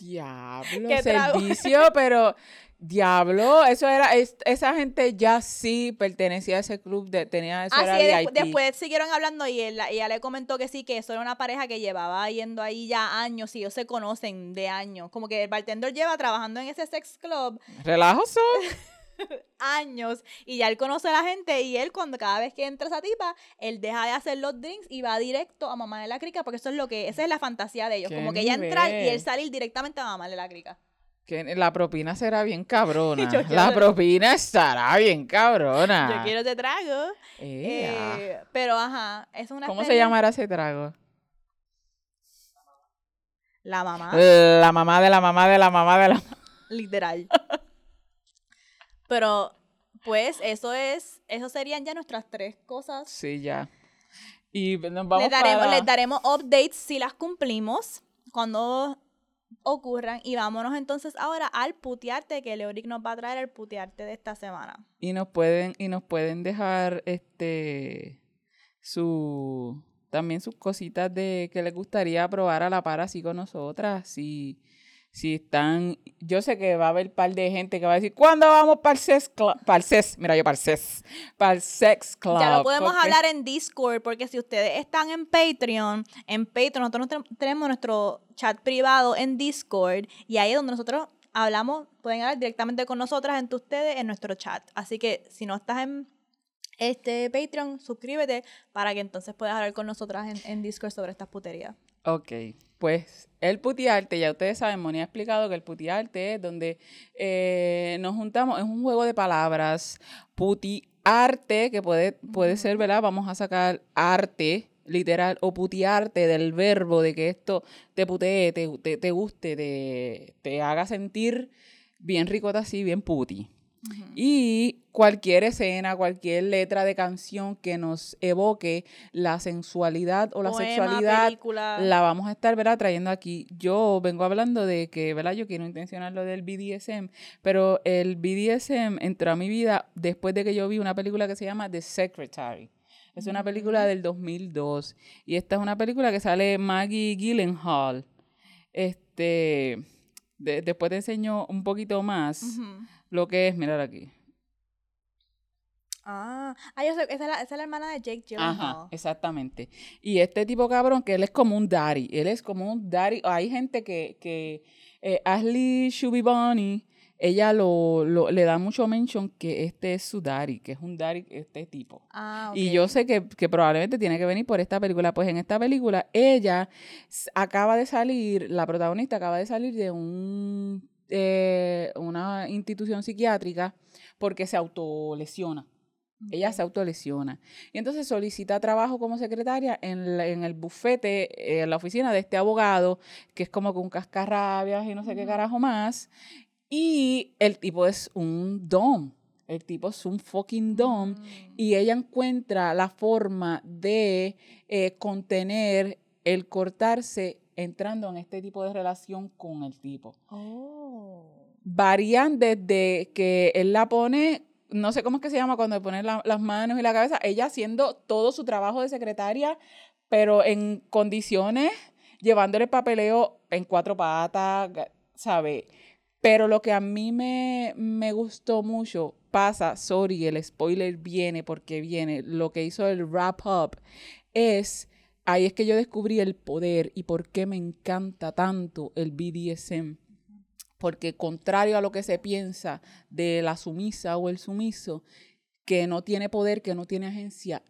[SPEAKER 2] Diablo, servicio, pero diablo, eso era, es- esa gente ya sí pertenecía a ese club, de, tenía eso
[SPEAKER 1] Así
[SPEAKER 2] era VIP.
[SPEAKER 1] después siguieron hablando y él- ella le comentó que sí, que eso era una pareja que llevaba yendo ahí ya años y ellos se conocen de años. Como que el bartender lleva trabajando en ese sex club
[SPEAKER 2] Relajo son.
[SPEAKER 1] años y ya él conoce a la gente y él cuando cada vez que entra esa tipa, él deja de hacer los drinks y va directo a mamarle la crica porque eso es lo que, esa es la fantasía de ellos,
[SPEAKER 2] ¡Qué
[SPEAKER 1] como que ella entrar y él salir directamente a mamarle la crica.
[SPEAKER 2] Que la propina será bien cabrona.
[SPEAKER 1] Quiero-
[SPEAKER 2] La propina estará bien cabrona.
[SPEAKER 1] Yo quiero ese trago. Eh, pero ajá, es una
[SPEAKER 2] ¿Cómo se llamará ese trago?
[SPEAKER 1] La mamá,
[SPEAKER 2] La mamá de la mamá de la mamá de la
[SPEAKER 1] literal. pero pues eso es, eso serían ya nuestras tres cosas.
[SPEAKER 2] Sí, ya. Y nos vamos
[SPEAKER 1] les daremos,
[SPEAKER 2] para...
[SPEAKER 1] les daremos updates si las cumplimos cuando ocurran. Y vámonos entonces ahora al putearte, que Leoric nos va a traer el putearte de esta semana.
[SPEAKER 2] y nos pueden y nos pueden dejar este su también sus cositas de que les gustaría probar a la par así con nosotras si si están yo sé que va a haber un par de gente que va a decir ¿cuándo vamos para el sex club? para el sex mira yo para el sex para el sex club
[SPEAKER 1] Ya lo podemos
[SPEAKER 2] porque-
[SPEAKER 1] hablar en Discord, porque si ustedes están en Patreon, en Patreon nosotros ten- tenemos nuestro chat privado en Discord y ahí es donde nosotros hablamos, pueden hablar directamente con nosotras entre ustedes en nuestro chat. Así que si no estás en este Patreon, suscríbete para que entonces puedas hablar con nosotras en, en Discord sobre estas puterías.
[SPEAKER 2] Ok, pues el putiarte, ya ustedes saben, Moni ha explicado que el putiarte es donde eh, nos juntamos, es un juego de palabras, putiarte, que puede, puede ser, ¿verdad? Vamos a sacar arte, literal, o putiarte del verbo de que esto te putee, te, te, te guste, te, te haga sentir bien ricota así, bien puti. Y cualquier escena, cualquier letra de canción que nos evoque la sensualidad o la
[SPEAKER 1] Poema,
[SPEAKER 2] sexualidad,
[SPEAKER 1] película.
[SPEAKER 2] la vamos a estar, ¿verdad? Trayendo aquí. Yo vengo hablando de que, ¿verdad? Yo quiero intencionar lo del BDSM, pero el BDSM entró a mi vida después de que yo vi una película que se llama The Secretary. Es una película del 2002 y esta es una película que sale Maggie Gyllenhaal. Este, de- después te enseño un poquito más. Lo que es, mirar aquí.
[SPEAKER 1] Ah, ah, yo sé, esa es, la, esa es la hermana de Jake Gyllenhaal.
[SPEAKER 2] Ajá, exactamente. Y este tipo cabrón, que él es como un daddy, él es como un daddy. Hay gente que, que eh, Ashley ella lo, lo- le da mucho mention que este es su daddy, que es un daddy, este tipo.
[SPEAKER 1] Ah,
[SPEAKER 2] Y
[SPEAKER 1] ok.
[SPEAKER 2] yo sé que, que probablemente tiene que venir por esta película. Pues en esta película, ella acaba de salir, la protagonista acaba de salir de un, eh, una institución psiquiátrica porque se autolesiona. Ella se autolesiona. Y entonces solicita trabajo como secretaria en, la- en el bufete, eh, en la oficina de este abogado, que es como que un cascarrabias y no sé qué carajo más. Y el tipo es un dom. El tipo es un fucking dom.
[SPEAKER 1] Mm.
[SPEAKER 2] Y ella encuentra la forma de eh, contener el cortarse entrando en este tipo de relación con el tipo.
[SPEAKER 1] Oh.
[SPEAKER 2] Varían desde que él la pone, no sé cómo es que se llama cuando le pone la- las manos y la cabeza, ella haciendo todo su trabajo de secretaria, pero en condiciones, llevándole papeleo en cuatro patas, ¿sabe? Pero lo que a mí me, me gustó mucho pasa, sorry, el spoiler viene porque viene, lo que hizo el wrap up es, ahí es que yo descubrí el poder y por qué me encanta tanto el BDSM. Porque contrario a lo que se piensa de la sumisa o el sumiso, que no tiene poder, que no tiene agencia,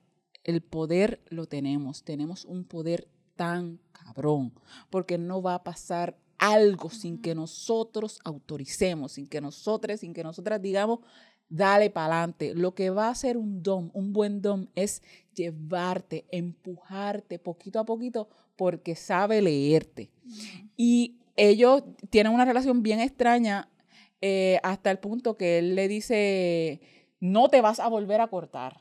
[SPEAKER 2] el poder lo tenemos. Tenemos un poder tan cabrón, porque no va a pasar algo sin que nosotros autoricemos, sin que nosotros, sin que nosotras digamos, dale para adelante. Lo que va a hacer un dom, un buen dom, es llevarte, empujarte poquito a poquito, porque sabe leerte. Y ellos tienen una relación bien extraña eh, hasta el punto que él le dice, no te vas a volver a cortar,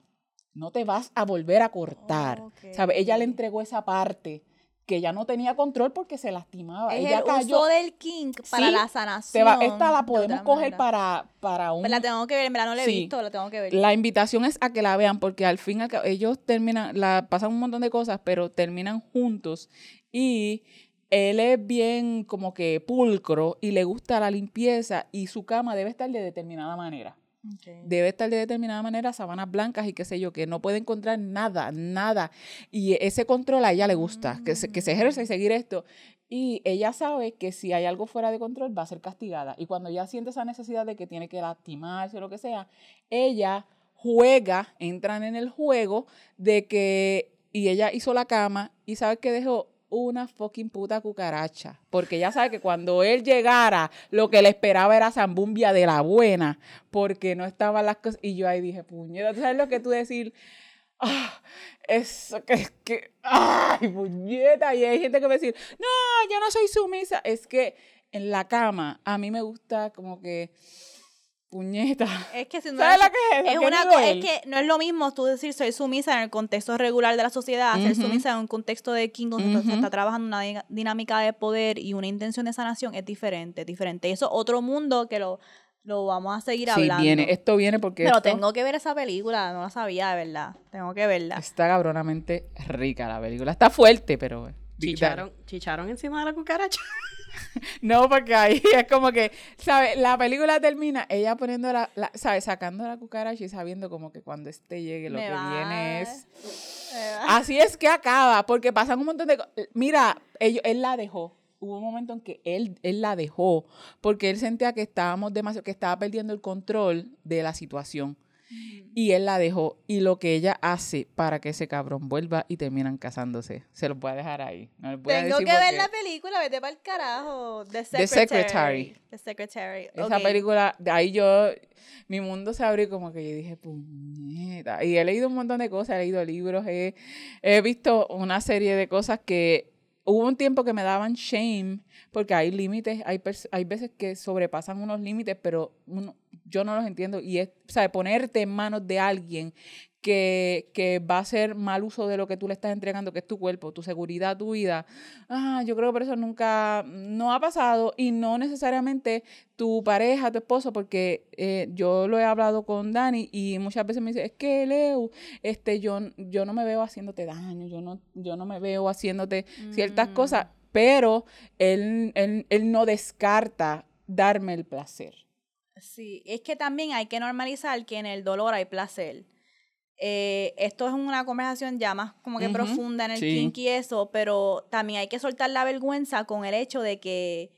[SPEAKER 2] no te vas a volver a cortar. ¿Sabe? Ella le entregó esa parte que ya no tenía control porque se lastimaba.
[SPEAKER 1] Es
[SPEAKER 2] ella
[SPEAKER 1] el
[SPEAKER 2] cayó.
[SPEAKER 1] uso del kink para
[SPEAKER 2] Sí,
[SPEAKER 1] la sanación.
[SPEAKER 2] va- esta la
[SPEAKER 1] de
[SPEAKER 2] podemos coger
[SPEAKER 1] manera.
[SPEAKER 2] para, para un...
[SPEAKER 1] Pues la tengo que ver, en verdad no la he
[SPEAKER 2] Sí.
[SPEAKER 1] visto, la tengo que ver.
[SPEAKER 2] La invitación es a que la vean porque al fin y al cabo, ellos terminan, la, pasan un montón de cosas, pero terminan juntos y él es bien como que pulcro y le gusta la limpieza y su cama debe estar de determinada manera. Debe estar de determinada manera, sábanas blancas y qué sé yo, que no puede encontrar nada, nada. Y ese control a ella le gusta, que, se, que se ejerza y seguir esto. Y ella sabe que si hay algo fuera de control va a ser castigada. Y cuando ella siente esa necesidad de que tiene que lastimarse o lo que sea, ella juega, entran en el juego de que, y ella hizo la cama y sabe que dejó una fucking puta cucaracha. Porque ella sabe que cuando él llegara, lo que le esperaba era zambumbia de la buena, porque no estaban las cosas. Y yo ahí dije, puñeta, ¿tú sabes lo que tú decir? Ah, eso que es que, ay, puñeta. Y hay gente que me dice, no, yo no soy sumisa. Es que en la cama, a mí me gusta como que, puñeta.
[SPEAKER 1] Es que si no
[SPEAKER 2] ¿Sabes
[SPEAKER 1] eres-
[SPEAKER 2] lo que es
[SPEAKER 1] es
[SPEAKER 2] ¿Qué
[SPEAKER 1] una es que no es lo mismo tú decir soy sumisa en el contexto regular de la sociedad, ser sumisa en un contexto de King donde se está trabajando una dinámica de poder y una intención de sanación es diferente, es diferente. Y eso es otro mundo que lo, lo vamos a seguir
[SPEAKER 2] Sí,
[SPEAKER 1] hablando.
[SPEAKER 2] viene, esto viene porque
[SPEAKER 1] Pero
[SPEAKER 2] esto
[SPEAKER 1] tengo que ver esa película, no la sabía de verdad. Tengo que verla.
[SPEAKER 2] está cabronamente rica la película. Está fuerte, pero...
[SPEAKER 3] Chicharon, chicharon encima de la cucaracha.
[SPEAKER 2] No, porque ahí es como que, ¿sabes? La película termina ella poniendo la, la- ¿sabes? Sacando la cucaracha y sabiendo como que cuando este llegue lo
[SPEAKER 1] Me
[SPEAKER 2] que
[SPEAKER 1] va.
[SPEAKER 2] viene es... Así es que acaba, porque pasan un montón de cosas. Mira, ellos, él la dejó. Hubo un momento en que él, él la dejó porque él sentía que estábamos demasiado, que estaba perdiendo el control de la situación. Y él la dejó. Y lo que ella hace para que ese cabrón vuelva y terminan casándose. Se los voy a dejar ahí. No les voy a
[SPEAKER 1] Tengo que
[SPEAKER 2] decir
[SPEAKER 1] ver
[SPEAKER 2] porque
[SPEAKER 1] la película, vete para el carajo. The
[SPEAKER 2] The
[SPEAKER 1] Secretary.
[SPEAKER 2] Secretary.
[SPEAKER 1] The Secretary.
[SPEAKER 2] Esa
[SPEAKER 1] ok.
[SPEAKER 2] película, de ahí yo, mi mundo se abrió como que yo dije, puñeta. Y he leído un montón de cosas, he leído libros, he, he visto una serie de cosas que hubo un tiempo que me daban shame, porque hay límites, hay, hay veces que sobrepasan unos límites, pero uno- yo no los entiendo. Y es, ¿sabes? Ponerte en manos de alguien que, que va a hacer mal uso de lo que tú le estás entregando, que es tu cuerpo, tu seguridad, tu vida. Ah, yo creo que por eso nunca, no ha pasado y no necesariamente tu pareja, tu esposo, porque eh, yo lo he hablado con Dani y muchas veces me dice, es que Leo, este, yo, yo no me veo haciéndote daño, yo no, yo no me veo haciéndote ciertas
[SPEAKER 1] Mm.
[SPEAKER 2] cosas, pero él, él, él no descarta darme el placer.
[SPEAKER 1] Sí, es que también hay que normalizar que en el dolor hay placer. Eh, esto es una conversación ya más como que profunda en el
[SPEAKER 2] sí.
[SPEAKER 1] kink y eso, pero también hay que soltar la vergüenza con el hecho de que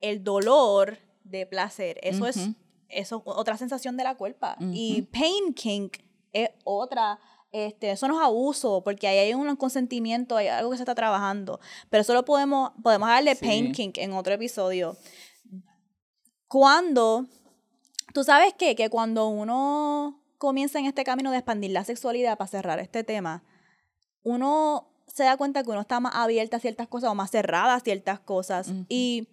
[SPEAKER 1] el dolor de placer. Eso es eso es otra sensación de la culpa. Y pain kink es otra. Este, eso no es abuso, porque ahí hay un consentimiento, hay algo que se está trabajando. Pero eso lo podemos, podemos darle pain
[SPEAKER 2] Sí.
[SPEAKER 1] kink en otro episodio. Cuando, tú sabes qué? que cuando uno comienza en este camino de expandir la sexualidad para cerrar este tema, uno se da cuenta que uno está más abierta a ciertas cosas o más cerrada a ciertas cosas. Y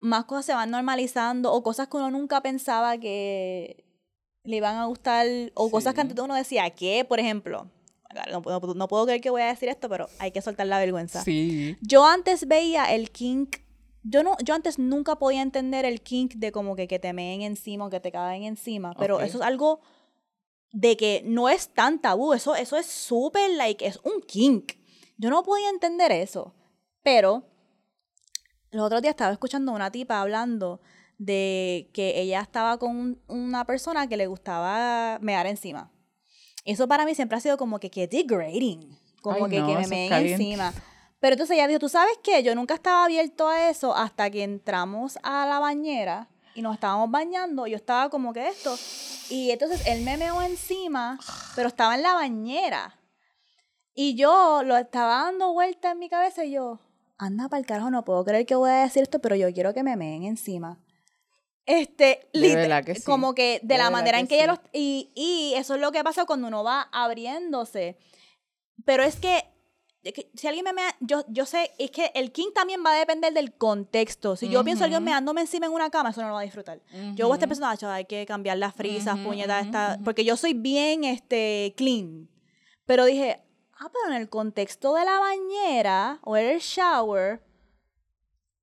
[SPEAKER 1] más cosas se van normalizando o cosas que uno nunca pensaba que le iban a gustar o cosas que antes uno decía, ¿qué? Por ejemplo, no, puedo- no puedo creer que voy a decir esto, pero hay que soltar la vergüenza.
[SPEAKER 2] Sí.
[SPEAKER 1] Yo antes veía el kink, yo no, yo antes nunca podía entender el kink de como que, que te meen encima o que te caen encima, pero eso es algo de que no es tan tabú, eso, eso es súper like, es un kink. Yo no podía entender eso, pero los otros días estaba escuchando a una tipa hablando de que ella estaba con un- una persona que le gustaba mear encima. Eso para mí siempre ha sido como que, que degrading, como
[SPEAKER 2] Ay,
[SPEAKER 1] que,
[SPEAKER 2] no,
[SPEAKER 1] que me meen encima. Pero entonces ella dijo, ¿tú sabes qué? Yo nunca estaba abierto a eso hasta que entramos a la bañera y nos estábamos bañando. Yo estaba como que esto. Y entonces él me meó encima, pero estaba en la bañera. Y yo lo estaba dando vuelta en mi cabeza y yo, anda para el carajo, no puedo creer que voy a decir esto, pero yo quiero que me meen encima. Este,
[SPEAKER 2] De
[SPEAKER 1] lit-
[SPEAKER 2] verdad que sí.
[SPEAKER 1] como que de,
[SPEAKER 2] De
[SPEAKER 1] la manera
[SPEAKER 2] que
[SPEAKER 1] en que ella
[SPEAKER 2] sí.
[SPEAKER 1] los... Y, y eso es lo que pasa cuando uno va abriéndose. Pero es que si alguien me mea, yo, yo sé, es que el king también va a depender del contexto. Si yo pienso alguien meándome encima en una cama, eso no lo va a disfrutar. Yo voy a estar pensando, "Acho, hay que cambiar las frisas,
[SPEAKER 2] Ujú,
[SPEAKER 1] puñetas,
[SPEAKER 2] ujú,
[SPEAKER 1] esta-", porque yo soy bien este, clean. Pero dije, ah, pero en el contexto de la bañera o el shower,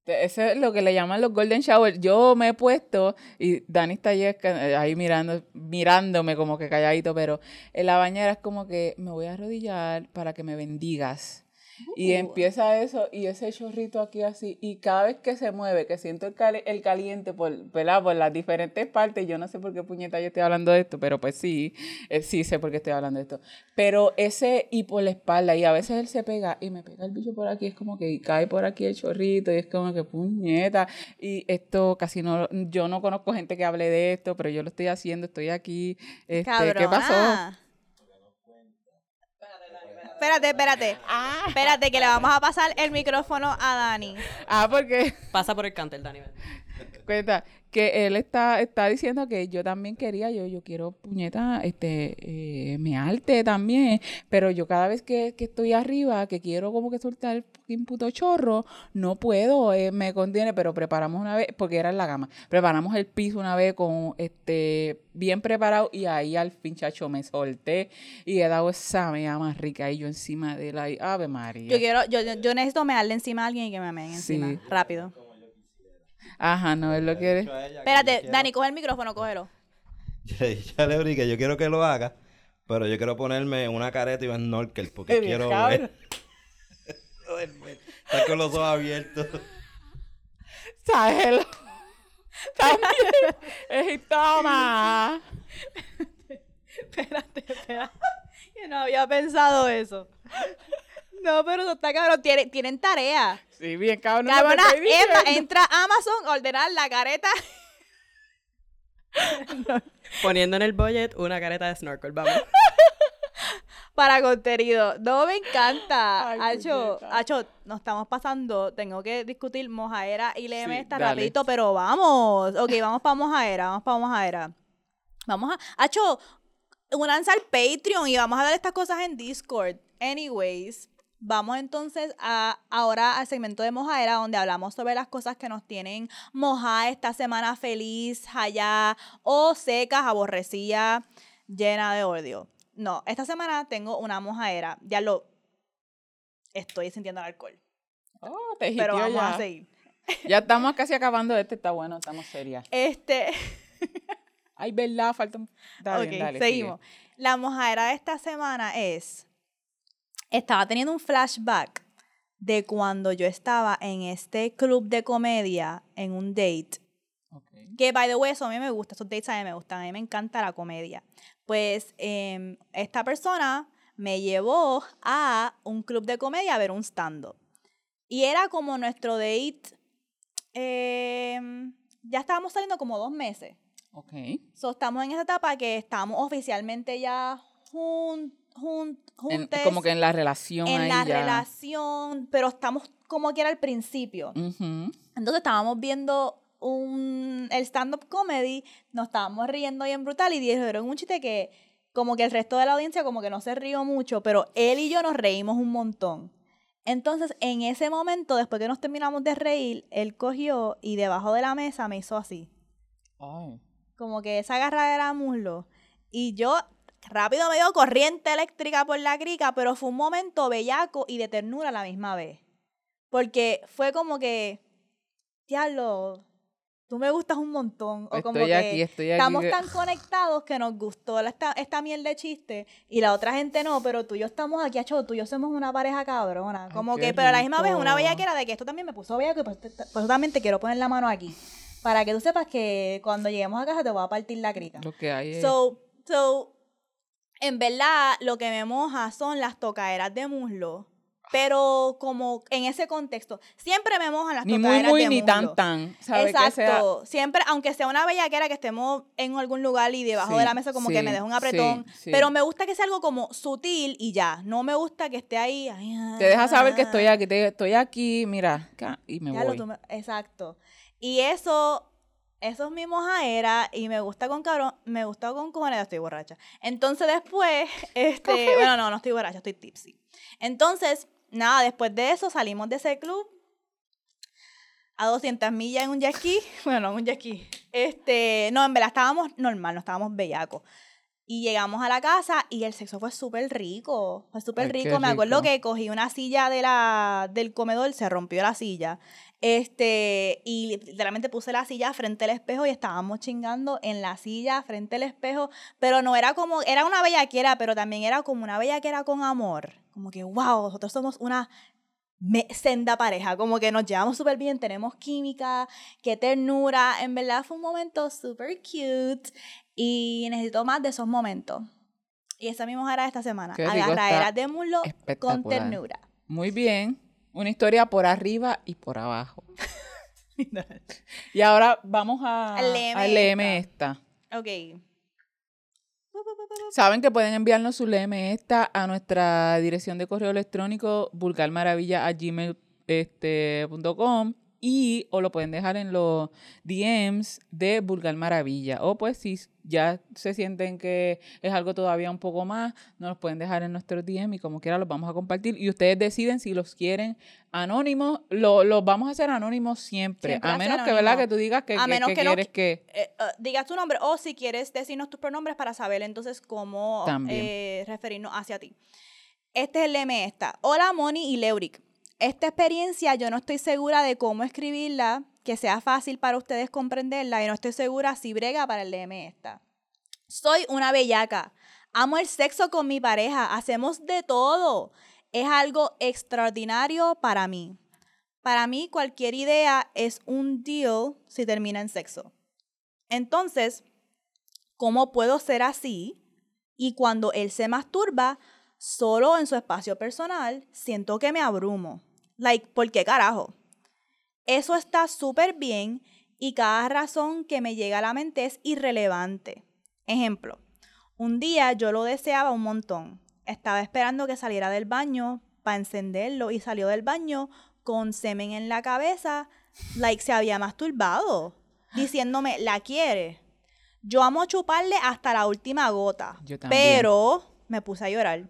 [SPEAKER 2] Eso es lo que le llaman los golden shower. Yo me he puesto, y Dani está ahí, ahí mirando, mirándome como que calladito, pero en la bañera es como que me voy a arrodillar para que me bendigas. Y
[SPEAKER 1] Uh.
[SPEAKER 2] empieza eso, y ese chorrito aquí así, y cada vez que se mueve, que siento el, cali- el caliente por, ¿verdad? por las diferentes partes, yo no sé por qué puñeta yo estoy hablando de esto, pero pues sí, eh, sí sé por qué estoy hablando de esto. Pero ese, y por la espalda, y a veces él se pega, y me pega el bicho por aquí, es como que cae por aquí el chorrito, y es como que puñeta, y esto casi no, yo no conozco gente que hable de esto, pero yo lo estoy haciendo, estoy aquí, este, ¿qué pasó?
[SPEAKER 1] Espérate, espérate. Espérate, que le vamos a pasar el micrófono a Dani.
[SPEAKER 2] Ah, porque...
[SPEAKER 3] Pasa por el canter, Dani.
[SPEAKER 2] Cuenta que él está, está diciendo que yo también quería, yo, yo quiero puñeta, este, eh, me arte también, pero yo cada vez que, que estoy arriba, que quiero como que soltar el fucking puto chorro, no puedo, eh, me contiene, pero preparamos una vez, porque era en la cama, preparamos el piso una vez con, este, bien preparado y ahí al fin, chacho, me solté y he dado esa mea más rica y yo encima de la, ave María.
[SPEAKER 1] Yo quiero, yo, yo- necesito mearle encima a alguien y que me meen encima.
[SPEAKER 2] Sí.
[SPEAKER 1] Rápido.
[SPEAKER 2] Ajá, no, él lo quiere.
[SPEAKER 1] Espérate, Dani, coge el micrófono, cógelo.
[SPEAKER 4] Yo le dije a Lebri que yo quiero que lo haga, pero yo quiero ponerme una careta y un snorkel porque quiero ver. Estar con los ojos abiertos.
[SPEAKER 2] Ságelo. También. Es toma.
[SPEAKER 1] Espérate, espérate. Yo no había pensado eso. No, pero eso está cabrón. Tienen, tienen tarea.
[SPEAKER 2] Sí, bien, cabrón. no
[SPEAKER 1] Cabrona, Emma,
[SPEAKER 2] diciendo.
[SPEAKER 1] entra a Amazon, ordenar la careta.
[SPEAKER 3] Poniendo en el budget una careta de snorkel, vamos.
[SPEAKER 1] para contenido. No, me encanta.
[SPEAKER 2] Ay.
[SPEAKER 1] Hacho, nos estamos pasando. Tengo que discutir Mojaera y Leme
[SPEAKER 2] Sí,
[SPEAKER 1] está
[SPEAKER 2] dale.
[SPEAKER 1] rapidito, pero vamos. Ok, vamos para Mojaera, vamos para Mojaera. Vamos a... Hacho, únanse al Patreon y vamos a dar estas cosas en Discord. Anyways, vamos entonces a ahora al segmento de Mojaera donde hablamos sobre las cosas que nos tienen mojadas esta semana feliz, allá o secas, aborrecidas, llena de odio. No, esta semana tengo una mojaera. Ya lo estoy sintiendo el alcohol.
[SPEAKER 2] Oh, te
[SPEAKER 1] Pero vamos
[SPEAKER 2] ya.
[SPEAKER 1] a seguir.
[SPEAKER 2] Ya estamos casi acabando este, está bueno, estamos serias.
[SPEAKER 1] Este,
[SPEAKER 2] Ay, verdad, falta un... Dale, dale,
[SPEAKER 1] seguimos. La mojaera de esta semana es. Estaba teniendo un flashback de cuando yo estaba en este club de comedia en un date.
[SPEAKER 2] sigue. Ok.
[SPEAKER 1] Que, by the way, eso a mí me gusta, esos dates a mí me gustan, a mí me encanta la comedia. Pues em, esta persona me llevó a un club de comedia a ver un stand-up. Y era como nuestro date em, ya estábamos saliendo como dos meses.
[SPEAKER 2] Ok.
[SPEAKER 1] So, estamos en esa etapa que estamos oficialmente ya jun,
[SPEAKER 2] como que en la relación
[SPEAKER 1] en
[SPEAKER 2] ahí
[SPEAKER 1] la
[SPEAKER 2] ya.
[SPEAKER 1] relación, pero estamos como que era al principio. Entonces estábamos viendo un, el stand-up comedy, nos estábamos riendo bien brutal y dijeron un chiste que como que el resto de la audiencia como que no se rió mucho, pero él y yo nos reímos un montón. Entonces, en ese momento, después que nos terminamos de reír, él cogió y debajo de la mesa me hizo así,
[SPEAKER 2] Ay.
[SPEAKER 1] como que esa agarradera de muslo. Y yo rápido me dio corriente eléctrica por la crica, pero fue un momento bellaco y de ternura a la misma vez. Porque fue como que, diablo, tú me gustas un montón. O como
[SPEAKER 2] Estoy
[SPEAKER 1] que
[SPEAKER 2] aquí, estoy aquí.
[SPEAKER 1] estamos tan conectados que nos gustó esta, esta miel de chiste y la otra gente no, pero tú y yo estamos aquí, acho, tú y yo somos una pareja cabrona.
[SPEAKER 2] Ay,
[SPEAKER 1] Como
[SPEAKER 2] qué
[SPEAKER 1] que, pero a la misma vez una bellaquera de que esto también me puso bellaco y por, por eso también te quiero poner la mano aquí. Para que tú sepas que cuando lleguemos a casa te voy a partir la crica.
[SPEAKER 2] Lo que hay es...
[SPEAKER 1] So, so, en verdad, lo que me moja son las tocaderas de muslo. Pero como en ese contexto, siempre me mojan las
[SPEAKER 2] ni muy,
[SPEAKER 1] tocaderas
[SPEAKER 2] muy,
[SPEAKER 1] de
[SPEAKER 2] ni
[SPEAKER 1] muslo.
[SPEAKER 2] tan, tan. ¿Sabe? Que sea...
[SPEAKER 1] Exacto. Siempre, aunque sea una bellaquera que estemos en algún lugar y debajo
[SPEAKER 2] Sí,
[SPEAKER 1] de la mesa como que me deje un apretón.
[SPEAKER 2] sí.
[SPEAKER 1] Pero me gusta que sea algo como sutil y ya. No me gusta que esté ahí. ay,
[SPEAKER 2] Te deja saber que estoy
[SPEAKER 1] ah.
[SPEAKER 2] aquí, te- estoy aquí, mira, acá, y me
[SPEAKER 1] Ya lo
[SPEAKER 2] voy.
[SPEAKER 1] me- exacto. Y eso, eso es mi mojaera y me gusta con cabrón, me gusta con cojones, estoy borracha. Entonces después, este, bueno, no, no estoy borracha, estoy tipsy. Entonces, nada, después de eso salimos de ese club a 200 millas en un jet ski. Bueno, no en un jet ski. Este, no, en verdad estábamos normal, no estábamos bellacos. Y llegamos a la casa y el sexo fue súper rico. Fue súper rico. Me acuerdo
[SPEAKER 2] rico.
[SPEAKER 1] que cogí una silla de la, del comedor, se rompió la silla. Este, y literalmente puse la silla frente al espejo y estábamos chingando en la silla frente al espejo. Pero no era como, era una bellaquera, pero también era como una bellaquera con amor. Como que, wow, nosotros somos una me- senda pareja, como que nos llevamos súper bien, tenemos química, qué ternura, en verdad fue un momento súper cute y necesito más de esos momentos. Y esa es mi mujer de esta semana, agarraderas de muslo con ternura.
[SPEAKER 2] Muy bien. Una historia por arriba y por abajo. Y ahora vamos a,
[SPEAKER 1] leeme
[SPEAKER 2] esta.
[SPEAKER 1] ok.
[SPEAKER 2] Saben que pueden enviarnos su leeme esta a nuestra dirección de correo electrónico vulgarmaravilla.gmail.com este, y o lo pueden dejar en los DMs de Vulgar Maravilla. O pues si ya se sienten que es algo todavía un poco más, nos los pueden dejar en nuestros DM y como quiera los vamos a compartir. Y ustedes deciden si los quieren anónimos. Lo- Los vamos a hacer anónimos siempre.
[SPEAKER 1] Siempre
[SPEAKER 2] a menos que, ¿verdad? Que tú digas que,
[SPEAKER 1] A
[SPEAKER 2] que-
[SPEAKER 1] menos
[SPEAKER 2] que
[SPEAKER 1] que no
[SPEAKER 2] quieres
[SPEAKER 1] qui-
[SPEAKER 2] que...
[SPEAKER 1] Eh, eh, digas tu nombre o si quieres decirnos tus pronombres para saber entonces cómo eh, referirnos hacia ti. Este es el leme esta. Hola Moni y Leuric. Esta experiencia yo no estoy segura de cómo escribirla, que sea fácil para ustedes comprenderla y no estoy segura si brega para el leme esta. Soy una bellaca. Amo el sexo con mi pareja. Hacemos de todo. Es algo extraordinario para mí. Para mí, cualquier idea es un deal si termina en sexo. Entonces, ¿cómo puedo ser así? Y cuando él se masturba, solo en su espacio personal, siento que me abrumo. Like, ¿por qué carajo? Eso está súper bien y cada razón que me llega a la mente es irrelevante. Ejemplo, un día yo lo deseaba un montón. Estaba esperando que saliera del baño para encenderlo y salió del baño con semen en la cabeza, like se había masturbado, diciéndome, la quiere. Yo amo chuparle hasta la última gota,
[SPEAKER 2] Yo también.
[SPEAKER 1] pero me puse a llorar.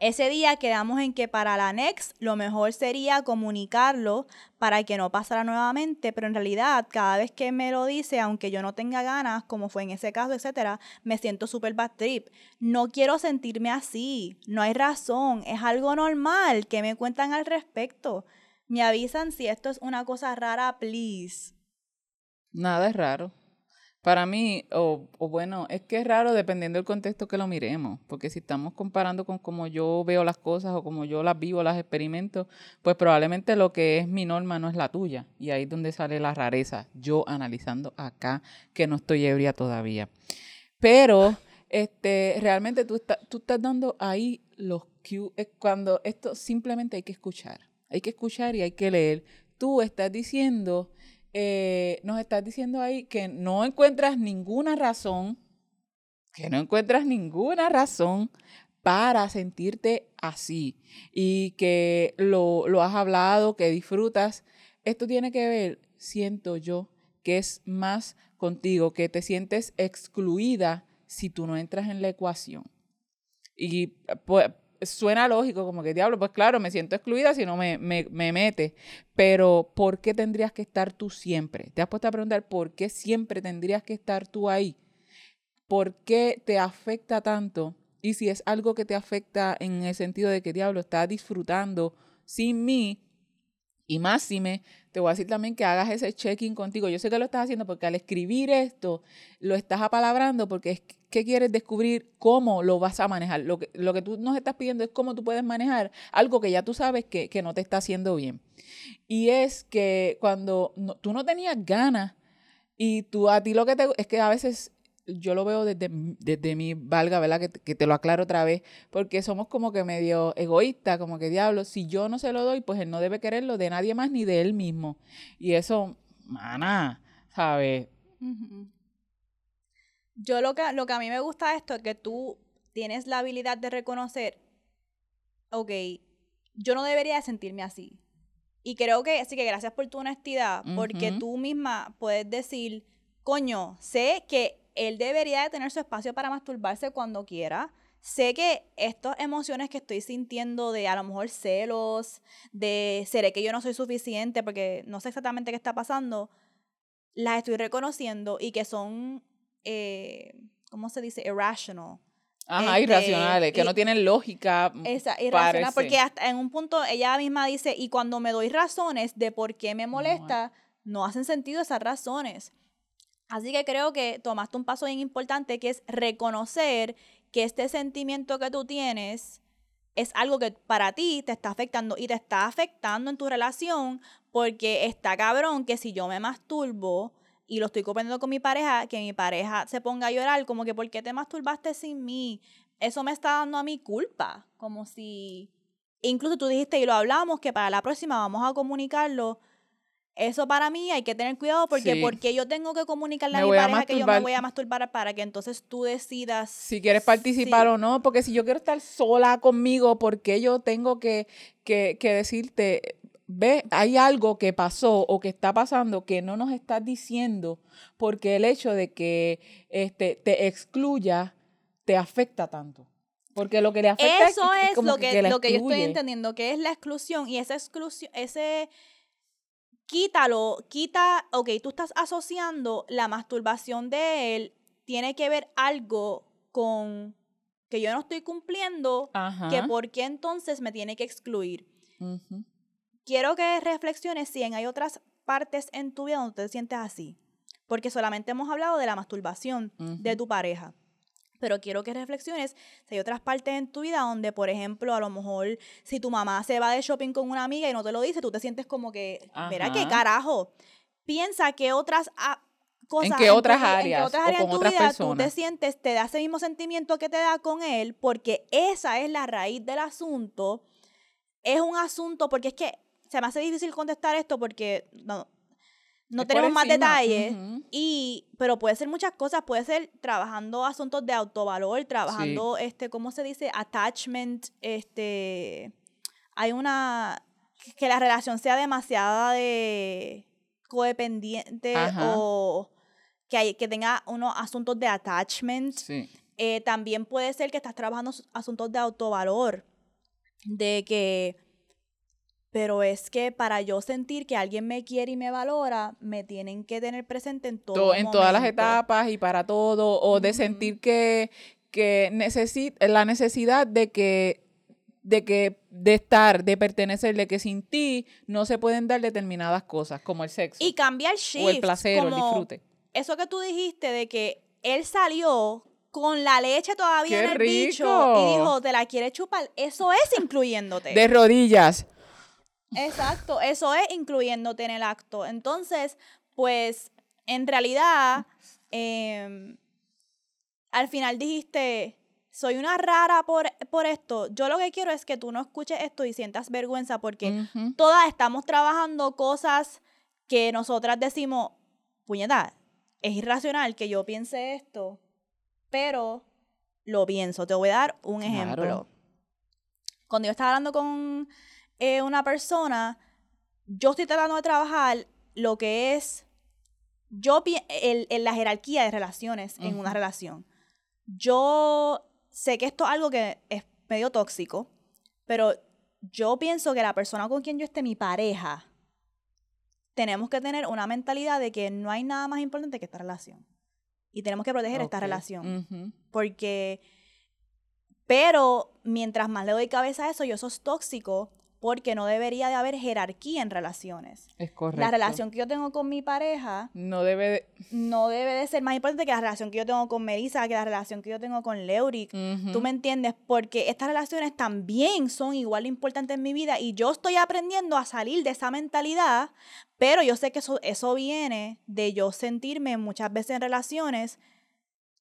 [SPEAKER 1] Ese día quedamos en que para la next lo mejor sería comunicarlo para que no pasara nuevamente, pero en realidad cada vez que me lo dice, aunque yo no tenga ganas, como fue en ese caso, etcétera, me siento súper bad trip. No quiero sentirme así, no hay razón, es algo normal, que me cuentan al respecto? Me avisan si esto es una cosa rara, please.
[SPEAKER 2] Nada es raro. Para mí, o, o bueno, es que es raro dependiendo del contexto que lo miremos, porque si estamos comparando con cómo yo veo las cosas o cómo yo las vivo, las experimento, pues probablemente lo que es mi norma no es la tuya. Y ahí es donde sale la rareza, yo analizando acá que no estoy ebria todavía. Pero este, realmente tú, estás tú estás dando ahí los cues, es cuando esto simplemente hay que escuchar, hay que escuchar y hay que leer. Tú estás diciendo eh, nos estás diciendo ahí que no encuentras ninguna razón, que no encuentras ninguna razón para sentirte así y que lo, lo has hablado, que disfrutas. Esto tiene que ver, siento yo, que es más contigo, que te sientes excluida si tú no entras en la ecuación. Y pues, suena lógico, como que diablo, pues claro, me siento excluida si no me, me, me mete. Pero, ¿por qué tendrías que estar tú siempre? ¿Te has puesto a preguntar por qué siempre tendrías que estar tú ahí? ¿Por qué te afecta tanto? Y si es algo que te afecta en el sentido de que diablo estás disfrutando sin mí, y más si me, te voy a decir también que hagas ese check-in contigo. Yo sé que lo estás haciendo porque al escribir esto, lo estás apalabrando porque es que quieres descubrir cómo lo vas a manejar. Lo que, lo que tú nos estás pidiendo es cómo tú puedes manejar algo que ya tú sabes que, que no te está haciendo bien. Y es que cuando tú no tenías ganas y tú a ti lo que te... Es que a veces yo lo veo desde, desde mi valga, ¿verdad? Que, te lo aclaro otra vez, porque somos como que medio egoístas, como que diablo, si yo no se lo doy, pues él no debe quererlo de nadie más ni de él mismo. Y eso, mana, ¿sabes?
[SPEAKER 1] Yo lo que, lo que a mí me gusta de esto es que tú tienes la habilidad de reconocer, ok, yo no debería sentirme así. Y creo que, así que gracias por tu honestidad, porque tú misma puedes decir, coño, sé que él debería de tener su espacio para masturbarse cuando quiera. Sé que estas emociones que estoy sintiendo de a lo mejor celos, de seré que yo no soy suficiente porque no sé exactamente qué está pasando, las estoy reconociendo y que son, eh, ¿cómo se dice? Irrational.
[SPEAKER 2] Ajá, este, irracionales, que no tienen lógica.
[SPEAKER 1] Mm, esa, irracional, porque hasta en un punto ella misma dice, y cuando me doy razones de por qué me molesta, no hacen sentido esas razones. Así que creo que tomaste un paso bien importante que es reconocer que este sentimiento que tú tienes es algo que para ti te está afectando y te está afectando en tu relación porque está cabrón que si yo me masturbo y lo estoy compartiendo con mi pareja, que mi pareja se ponga a llorar como que ¿por qué te masturbaste sin mí? Eso me está dando a mi culpa, como si incluso tú dijiste y lo hablamos que para la próxima vamos a comunicarlo. Eso para mí hay que tener cuidado porque porque yo tengo que comunicarle a mi pareja que yo me voy a masturbar para que entonces tú decidas
[SPEAKER 2] si quieres participar o no, porque si yo quiero estar sola conmigo, ¿por qué yo tengo que, que, que decirte, ve, hay algo que pasó o que está pasando que no nos estás diciendo porque el hecho de que este, te excluya te afecta tanto? Porque lo que le afecta
[SPEAKER 1] Eso es, lo que, lo que yo estoy entendiendo, que es la exclusión y esa exclusión, ese quítalo, quita, ok, tú estás asociando la masturbación de él, tiene que ver algo con que yo no estoy cumpliendo, que por qué entonces me tiene que excluir. Quiero que reflexiones si hay otras partes en tu vida donde te sientes así, porque solamente hemos hablado de la masturbación de tu pareja. Pero quiero que reflexiones si hay otras partes en tu vida donde, por ejemplo, a lo mejor si tu mamá se va de shopping con una amiga y no te lo dice, tú te sientes como que, mira qué carajo. Piensa que otras cosas.
[SPEAKER 2] ¿En qué otras áreas? En otras áreas o con otras vida, personas.
[SPEAKER 1] Tú te sientes, te da ese mismo sentimiento que te da con él, porque esa es la raíz del asunto. Es un asunto, porque es que se me hace difícil contestar esto porque no, no tenemos más detalles, y, pero puede ser muchas cosas, puede ser trabajando asuntos de autovalor, trabajando, este, ¿cómo se dice? Attachment, este, hay una, que la relación sea demasiada de codependiente o que, hay, que tenga unos asuntos de attachment. Eh, también puede ser que estás trabajando asuntos de autovalor, de que pero es que para yo sentir que alguien me quiere y me valora, me tienen que tener presente en todo.
[SPEAKER 2] en todas las etapas y para todo, o de sentir que, que la necesidad de que de que de estar, de pertenecer, de que sin ti no se pueden dar determinadas cosas, como el sexo.
[SPEAKER 1] Y cambiar shift.
[SPEAKER 2] O el placer o el disfrute.
[SPEAKER 1] Eso que tú dijiste de que él salió con la leche todavía en el bicho y dijo, te la quiere chupar, eso es incluyéndote.
[SPEAKER 2] De rodillas.
[SPEAKER 1] Exacto, eso es incluyéndote en el acto. Entonces, pues, en realidad, em, al final dijiste, soy una rara por, por, esto. Yo lo que quiero es que tú no escuches esto y sientas vergüenza porque todas estamos trabajando cosas que nosotras decimos, puñeta, es irracional que yo piense esto, pero lo pienso. Te voy a dar un
[SPEAKER 2] Claro.
[SPEAKER 1] ejemplo. Cuando yo estaba hablando con eh, una persona, yo estoy tratando de trabajar lo que es yo el, el- la jerarquía de relaciones en una relación. Yo sé que esto es algo que es medio tóxico, pero yo pienso que la persona con quien yo esté, mi pareja, tenemos que tener una mentalidad de que no hay nada más importante que esta relación. Y tenemos que proteger esta relación. Porque, pero mientras más le doy cabeza a eso, yo eso es tóxico porque no debería de haber jerarquía en relaciones.
[SPEAKER 2] Es correcto.
[SPEAKER 1] La relación que yo tengo con mi pareja
[SPEAKER 2] No debe de...
[SPEAKER 1] no debe de ser más importante que la relación que yo tengo con Melissa, que la relación que yo tengo con Leuric. ¿Tú me entiendes? Porque estas relaciones también son igual de importantes en mi vida y yo estoy aprendiendo a salir de esa mentalidad, pero yo sé que eso, eso viene de yo sentirme muchas veces en relaciones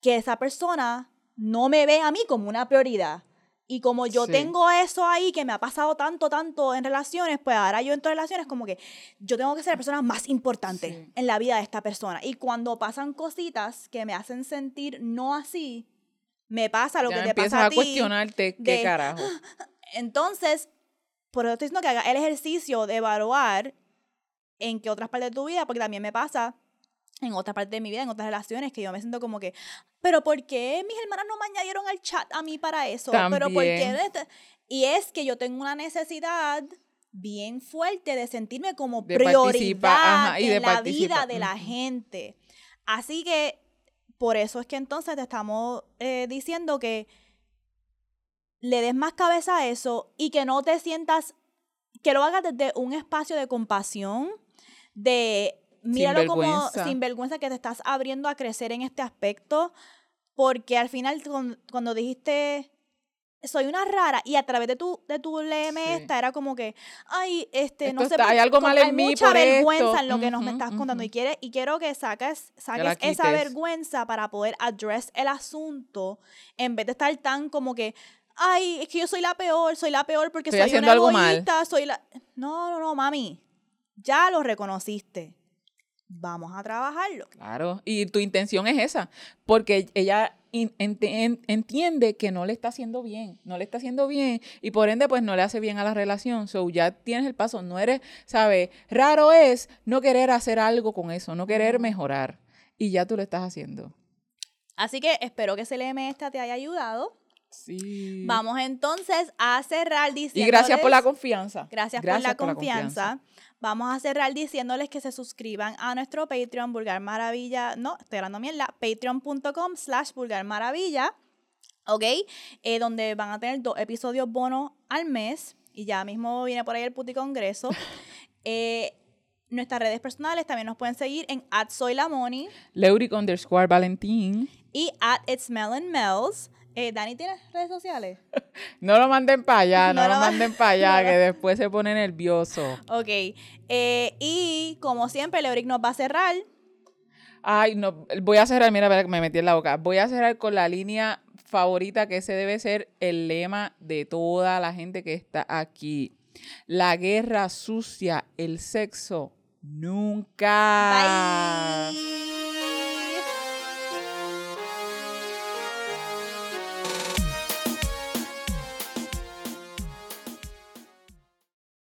[SPEAKER 1] que esa persona no me ve a mí como una prioridad. Y como yo
[SPEAKER 2] Sí.
[SPEAKER 1] tengo eso ahí que me ha pasado tanto, tanto en relaciones, pues ahora yo entro en relaciones como que yo tengo que ser la persona más importante
[SPEAKER 2] Sí.
[SPEAKER 1] en la vida de esta persona. Y cuando pasan cositas que me hacen sentir no así, me pasa lo
[SPEAKER 2] ya
[SPEAKER 1] que te pasa a,
[SPEAKER 2] a
[SPEAKER 1] ti.
[SPEAKER 2] cuestionarte qué
[SPEAKER 1] de-
[SPEAKER 2] carajo.
[SPEAKER 1] Entonces, por eso estoy diciendo que haga el ejercicio de evaluar en qué otras partes de tu vida, porque también me pasa en otras partes de mi vida, en otras relaciones, que yo me siento como que, pero ¿por qué mis hermanas no me añadieron al chat a mí para eso? Pero ¿por qué? Este-?" Y es que yo tengo una necesidad bien fuerte de sentirme como
[SPEAKER 2] De
[SPEAKER 1] prioridad
[SPEAKER 2] ajá, y
[SPEAKER 1] en
[SPEAKER 2] de
[SPEAKER 1] la
[SPEAKER 2] participa-
[SPEAKER 1] vida de la gente. Así que por eso es que entonces te estamos eh, diciendo que le des más cabeza a eso y que no te sientas, que lo hagas desde un espacio de compasión, de míralo como
[SPEAKER 2] vergüenza.
[SPEAKER 1] sin vergüenza que te estás abriendo a crecer en este aspecto, porque al final cuando dijiste soy una rara y a través de tu de tu LM
[SPEAKER 2] Sí.
[SPEAKER 1] esta era como que ay este no
[SPEAKER 2] Esto
[SPEAKER 1] sé
[SPEAKER 2] está- hay algo mal
[SPEAKER 1] hay
[SPEAKER 2] en mí
[SPEAKER 1] mucha
[SPEAKER 2] por
[SPEAKER 1] vergüenza
[SPEAKER 2] esto.
[SPEAKER 1] en lo que nos me estás contando y
[SPEAKER 2] ujú.
[SPEAKER 1] quiere y quiero que saques saques esa vergüenza para poder address el asunto en vez de estar tan como que ay, es que yo soy la peor, soy la peor porque
[SPEAKER 2] Estoy
[SPEAKER 1] soy
[SPEAKER 2] haciendo
[SPEAKER 1] una
[SPEAKER 2] algo mal.
[SPEAKER 1] egoísta, soy la No, no, no, mami. Ya lo reconociste. Vamos a trabajarlo.
[SPEAKER 2] Claro, y tu intención es esa, porque ella entiende que no le está haciendo bien, no le está haciendo bien y por ende pues no le hace bien a la relación, so ya tienes el paso, no eres, ¿sabes? Raro es no querer hacer algo con eso, no querer mejorar y ya tú lo estás haciendo.
[SPEAKER 1] Así que espero que ese LM esta te haya ayudado.
[SPEAKER 2] Sí.
[SPEAKER 1] Vamos entonces a cerrar
[SPEAKER 2] Y
[SPEAKER 1] diciendo
[SPEAKER 2] gracias por la confianza.
[SPEAKER 1] Gracias, por la confianza. Vamos a cerrar diciéndoles que se suscriban a nuestro Patreon, Vulgar Maravilla. No, estoy hablando mierda. Patreon.com slash Vulgar Maravilla. ¿Ok? Eh, donde van a tener dos episodios bonos al mes. Y ya mismo viene por ahí el puti congreso. Eh, nuestras redes personales también nos pueden seguir en at soy la Moni
[SPEAKER 2] Leuric underscore Valentín.
[SPEAKER 1] y at it's. Eh, Dani, ¿tienes redes sociales?
[SPEAKER 2] No lo manden para allá, no,
[SPEAKER 1] No
[SPEAKER 2] lo
[SPEAKER 1] lo ma-
[SPEAKER 2] manden para allá,
[SPEAKER 1] no
[SPEAKER 2] que después se pone nervioso.
[SPEAKER 1] Ok. Eh, y como siempre, Leoric nos va a cerrar.
[SPEAKER 2] Ay, no, voy a cerrar, mira, mira, me metí en la boca. Voy a cerrar con la línea favorita, que ese debe ser el lema de toda la gente que está aquí. La guerra sucia, el sexo, nunca.
[SPEAKER 1] Bye.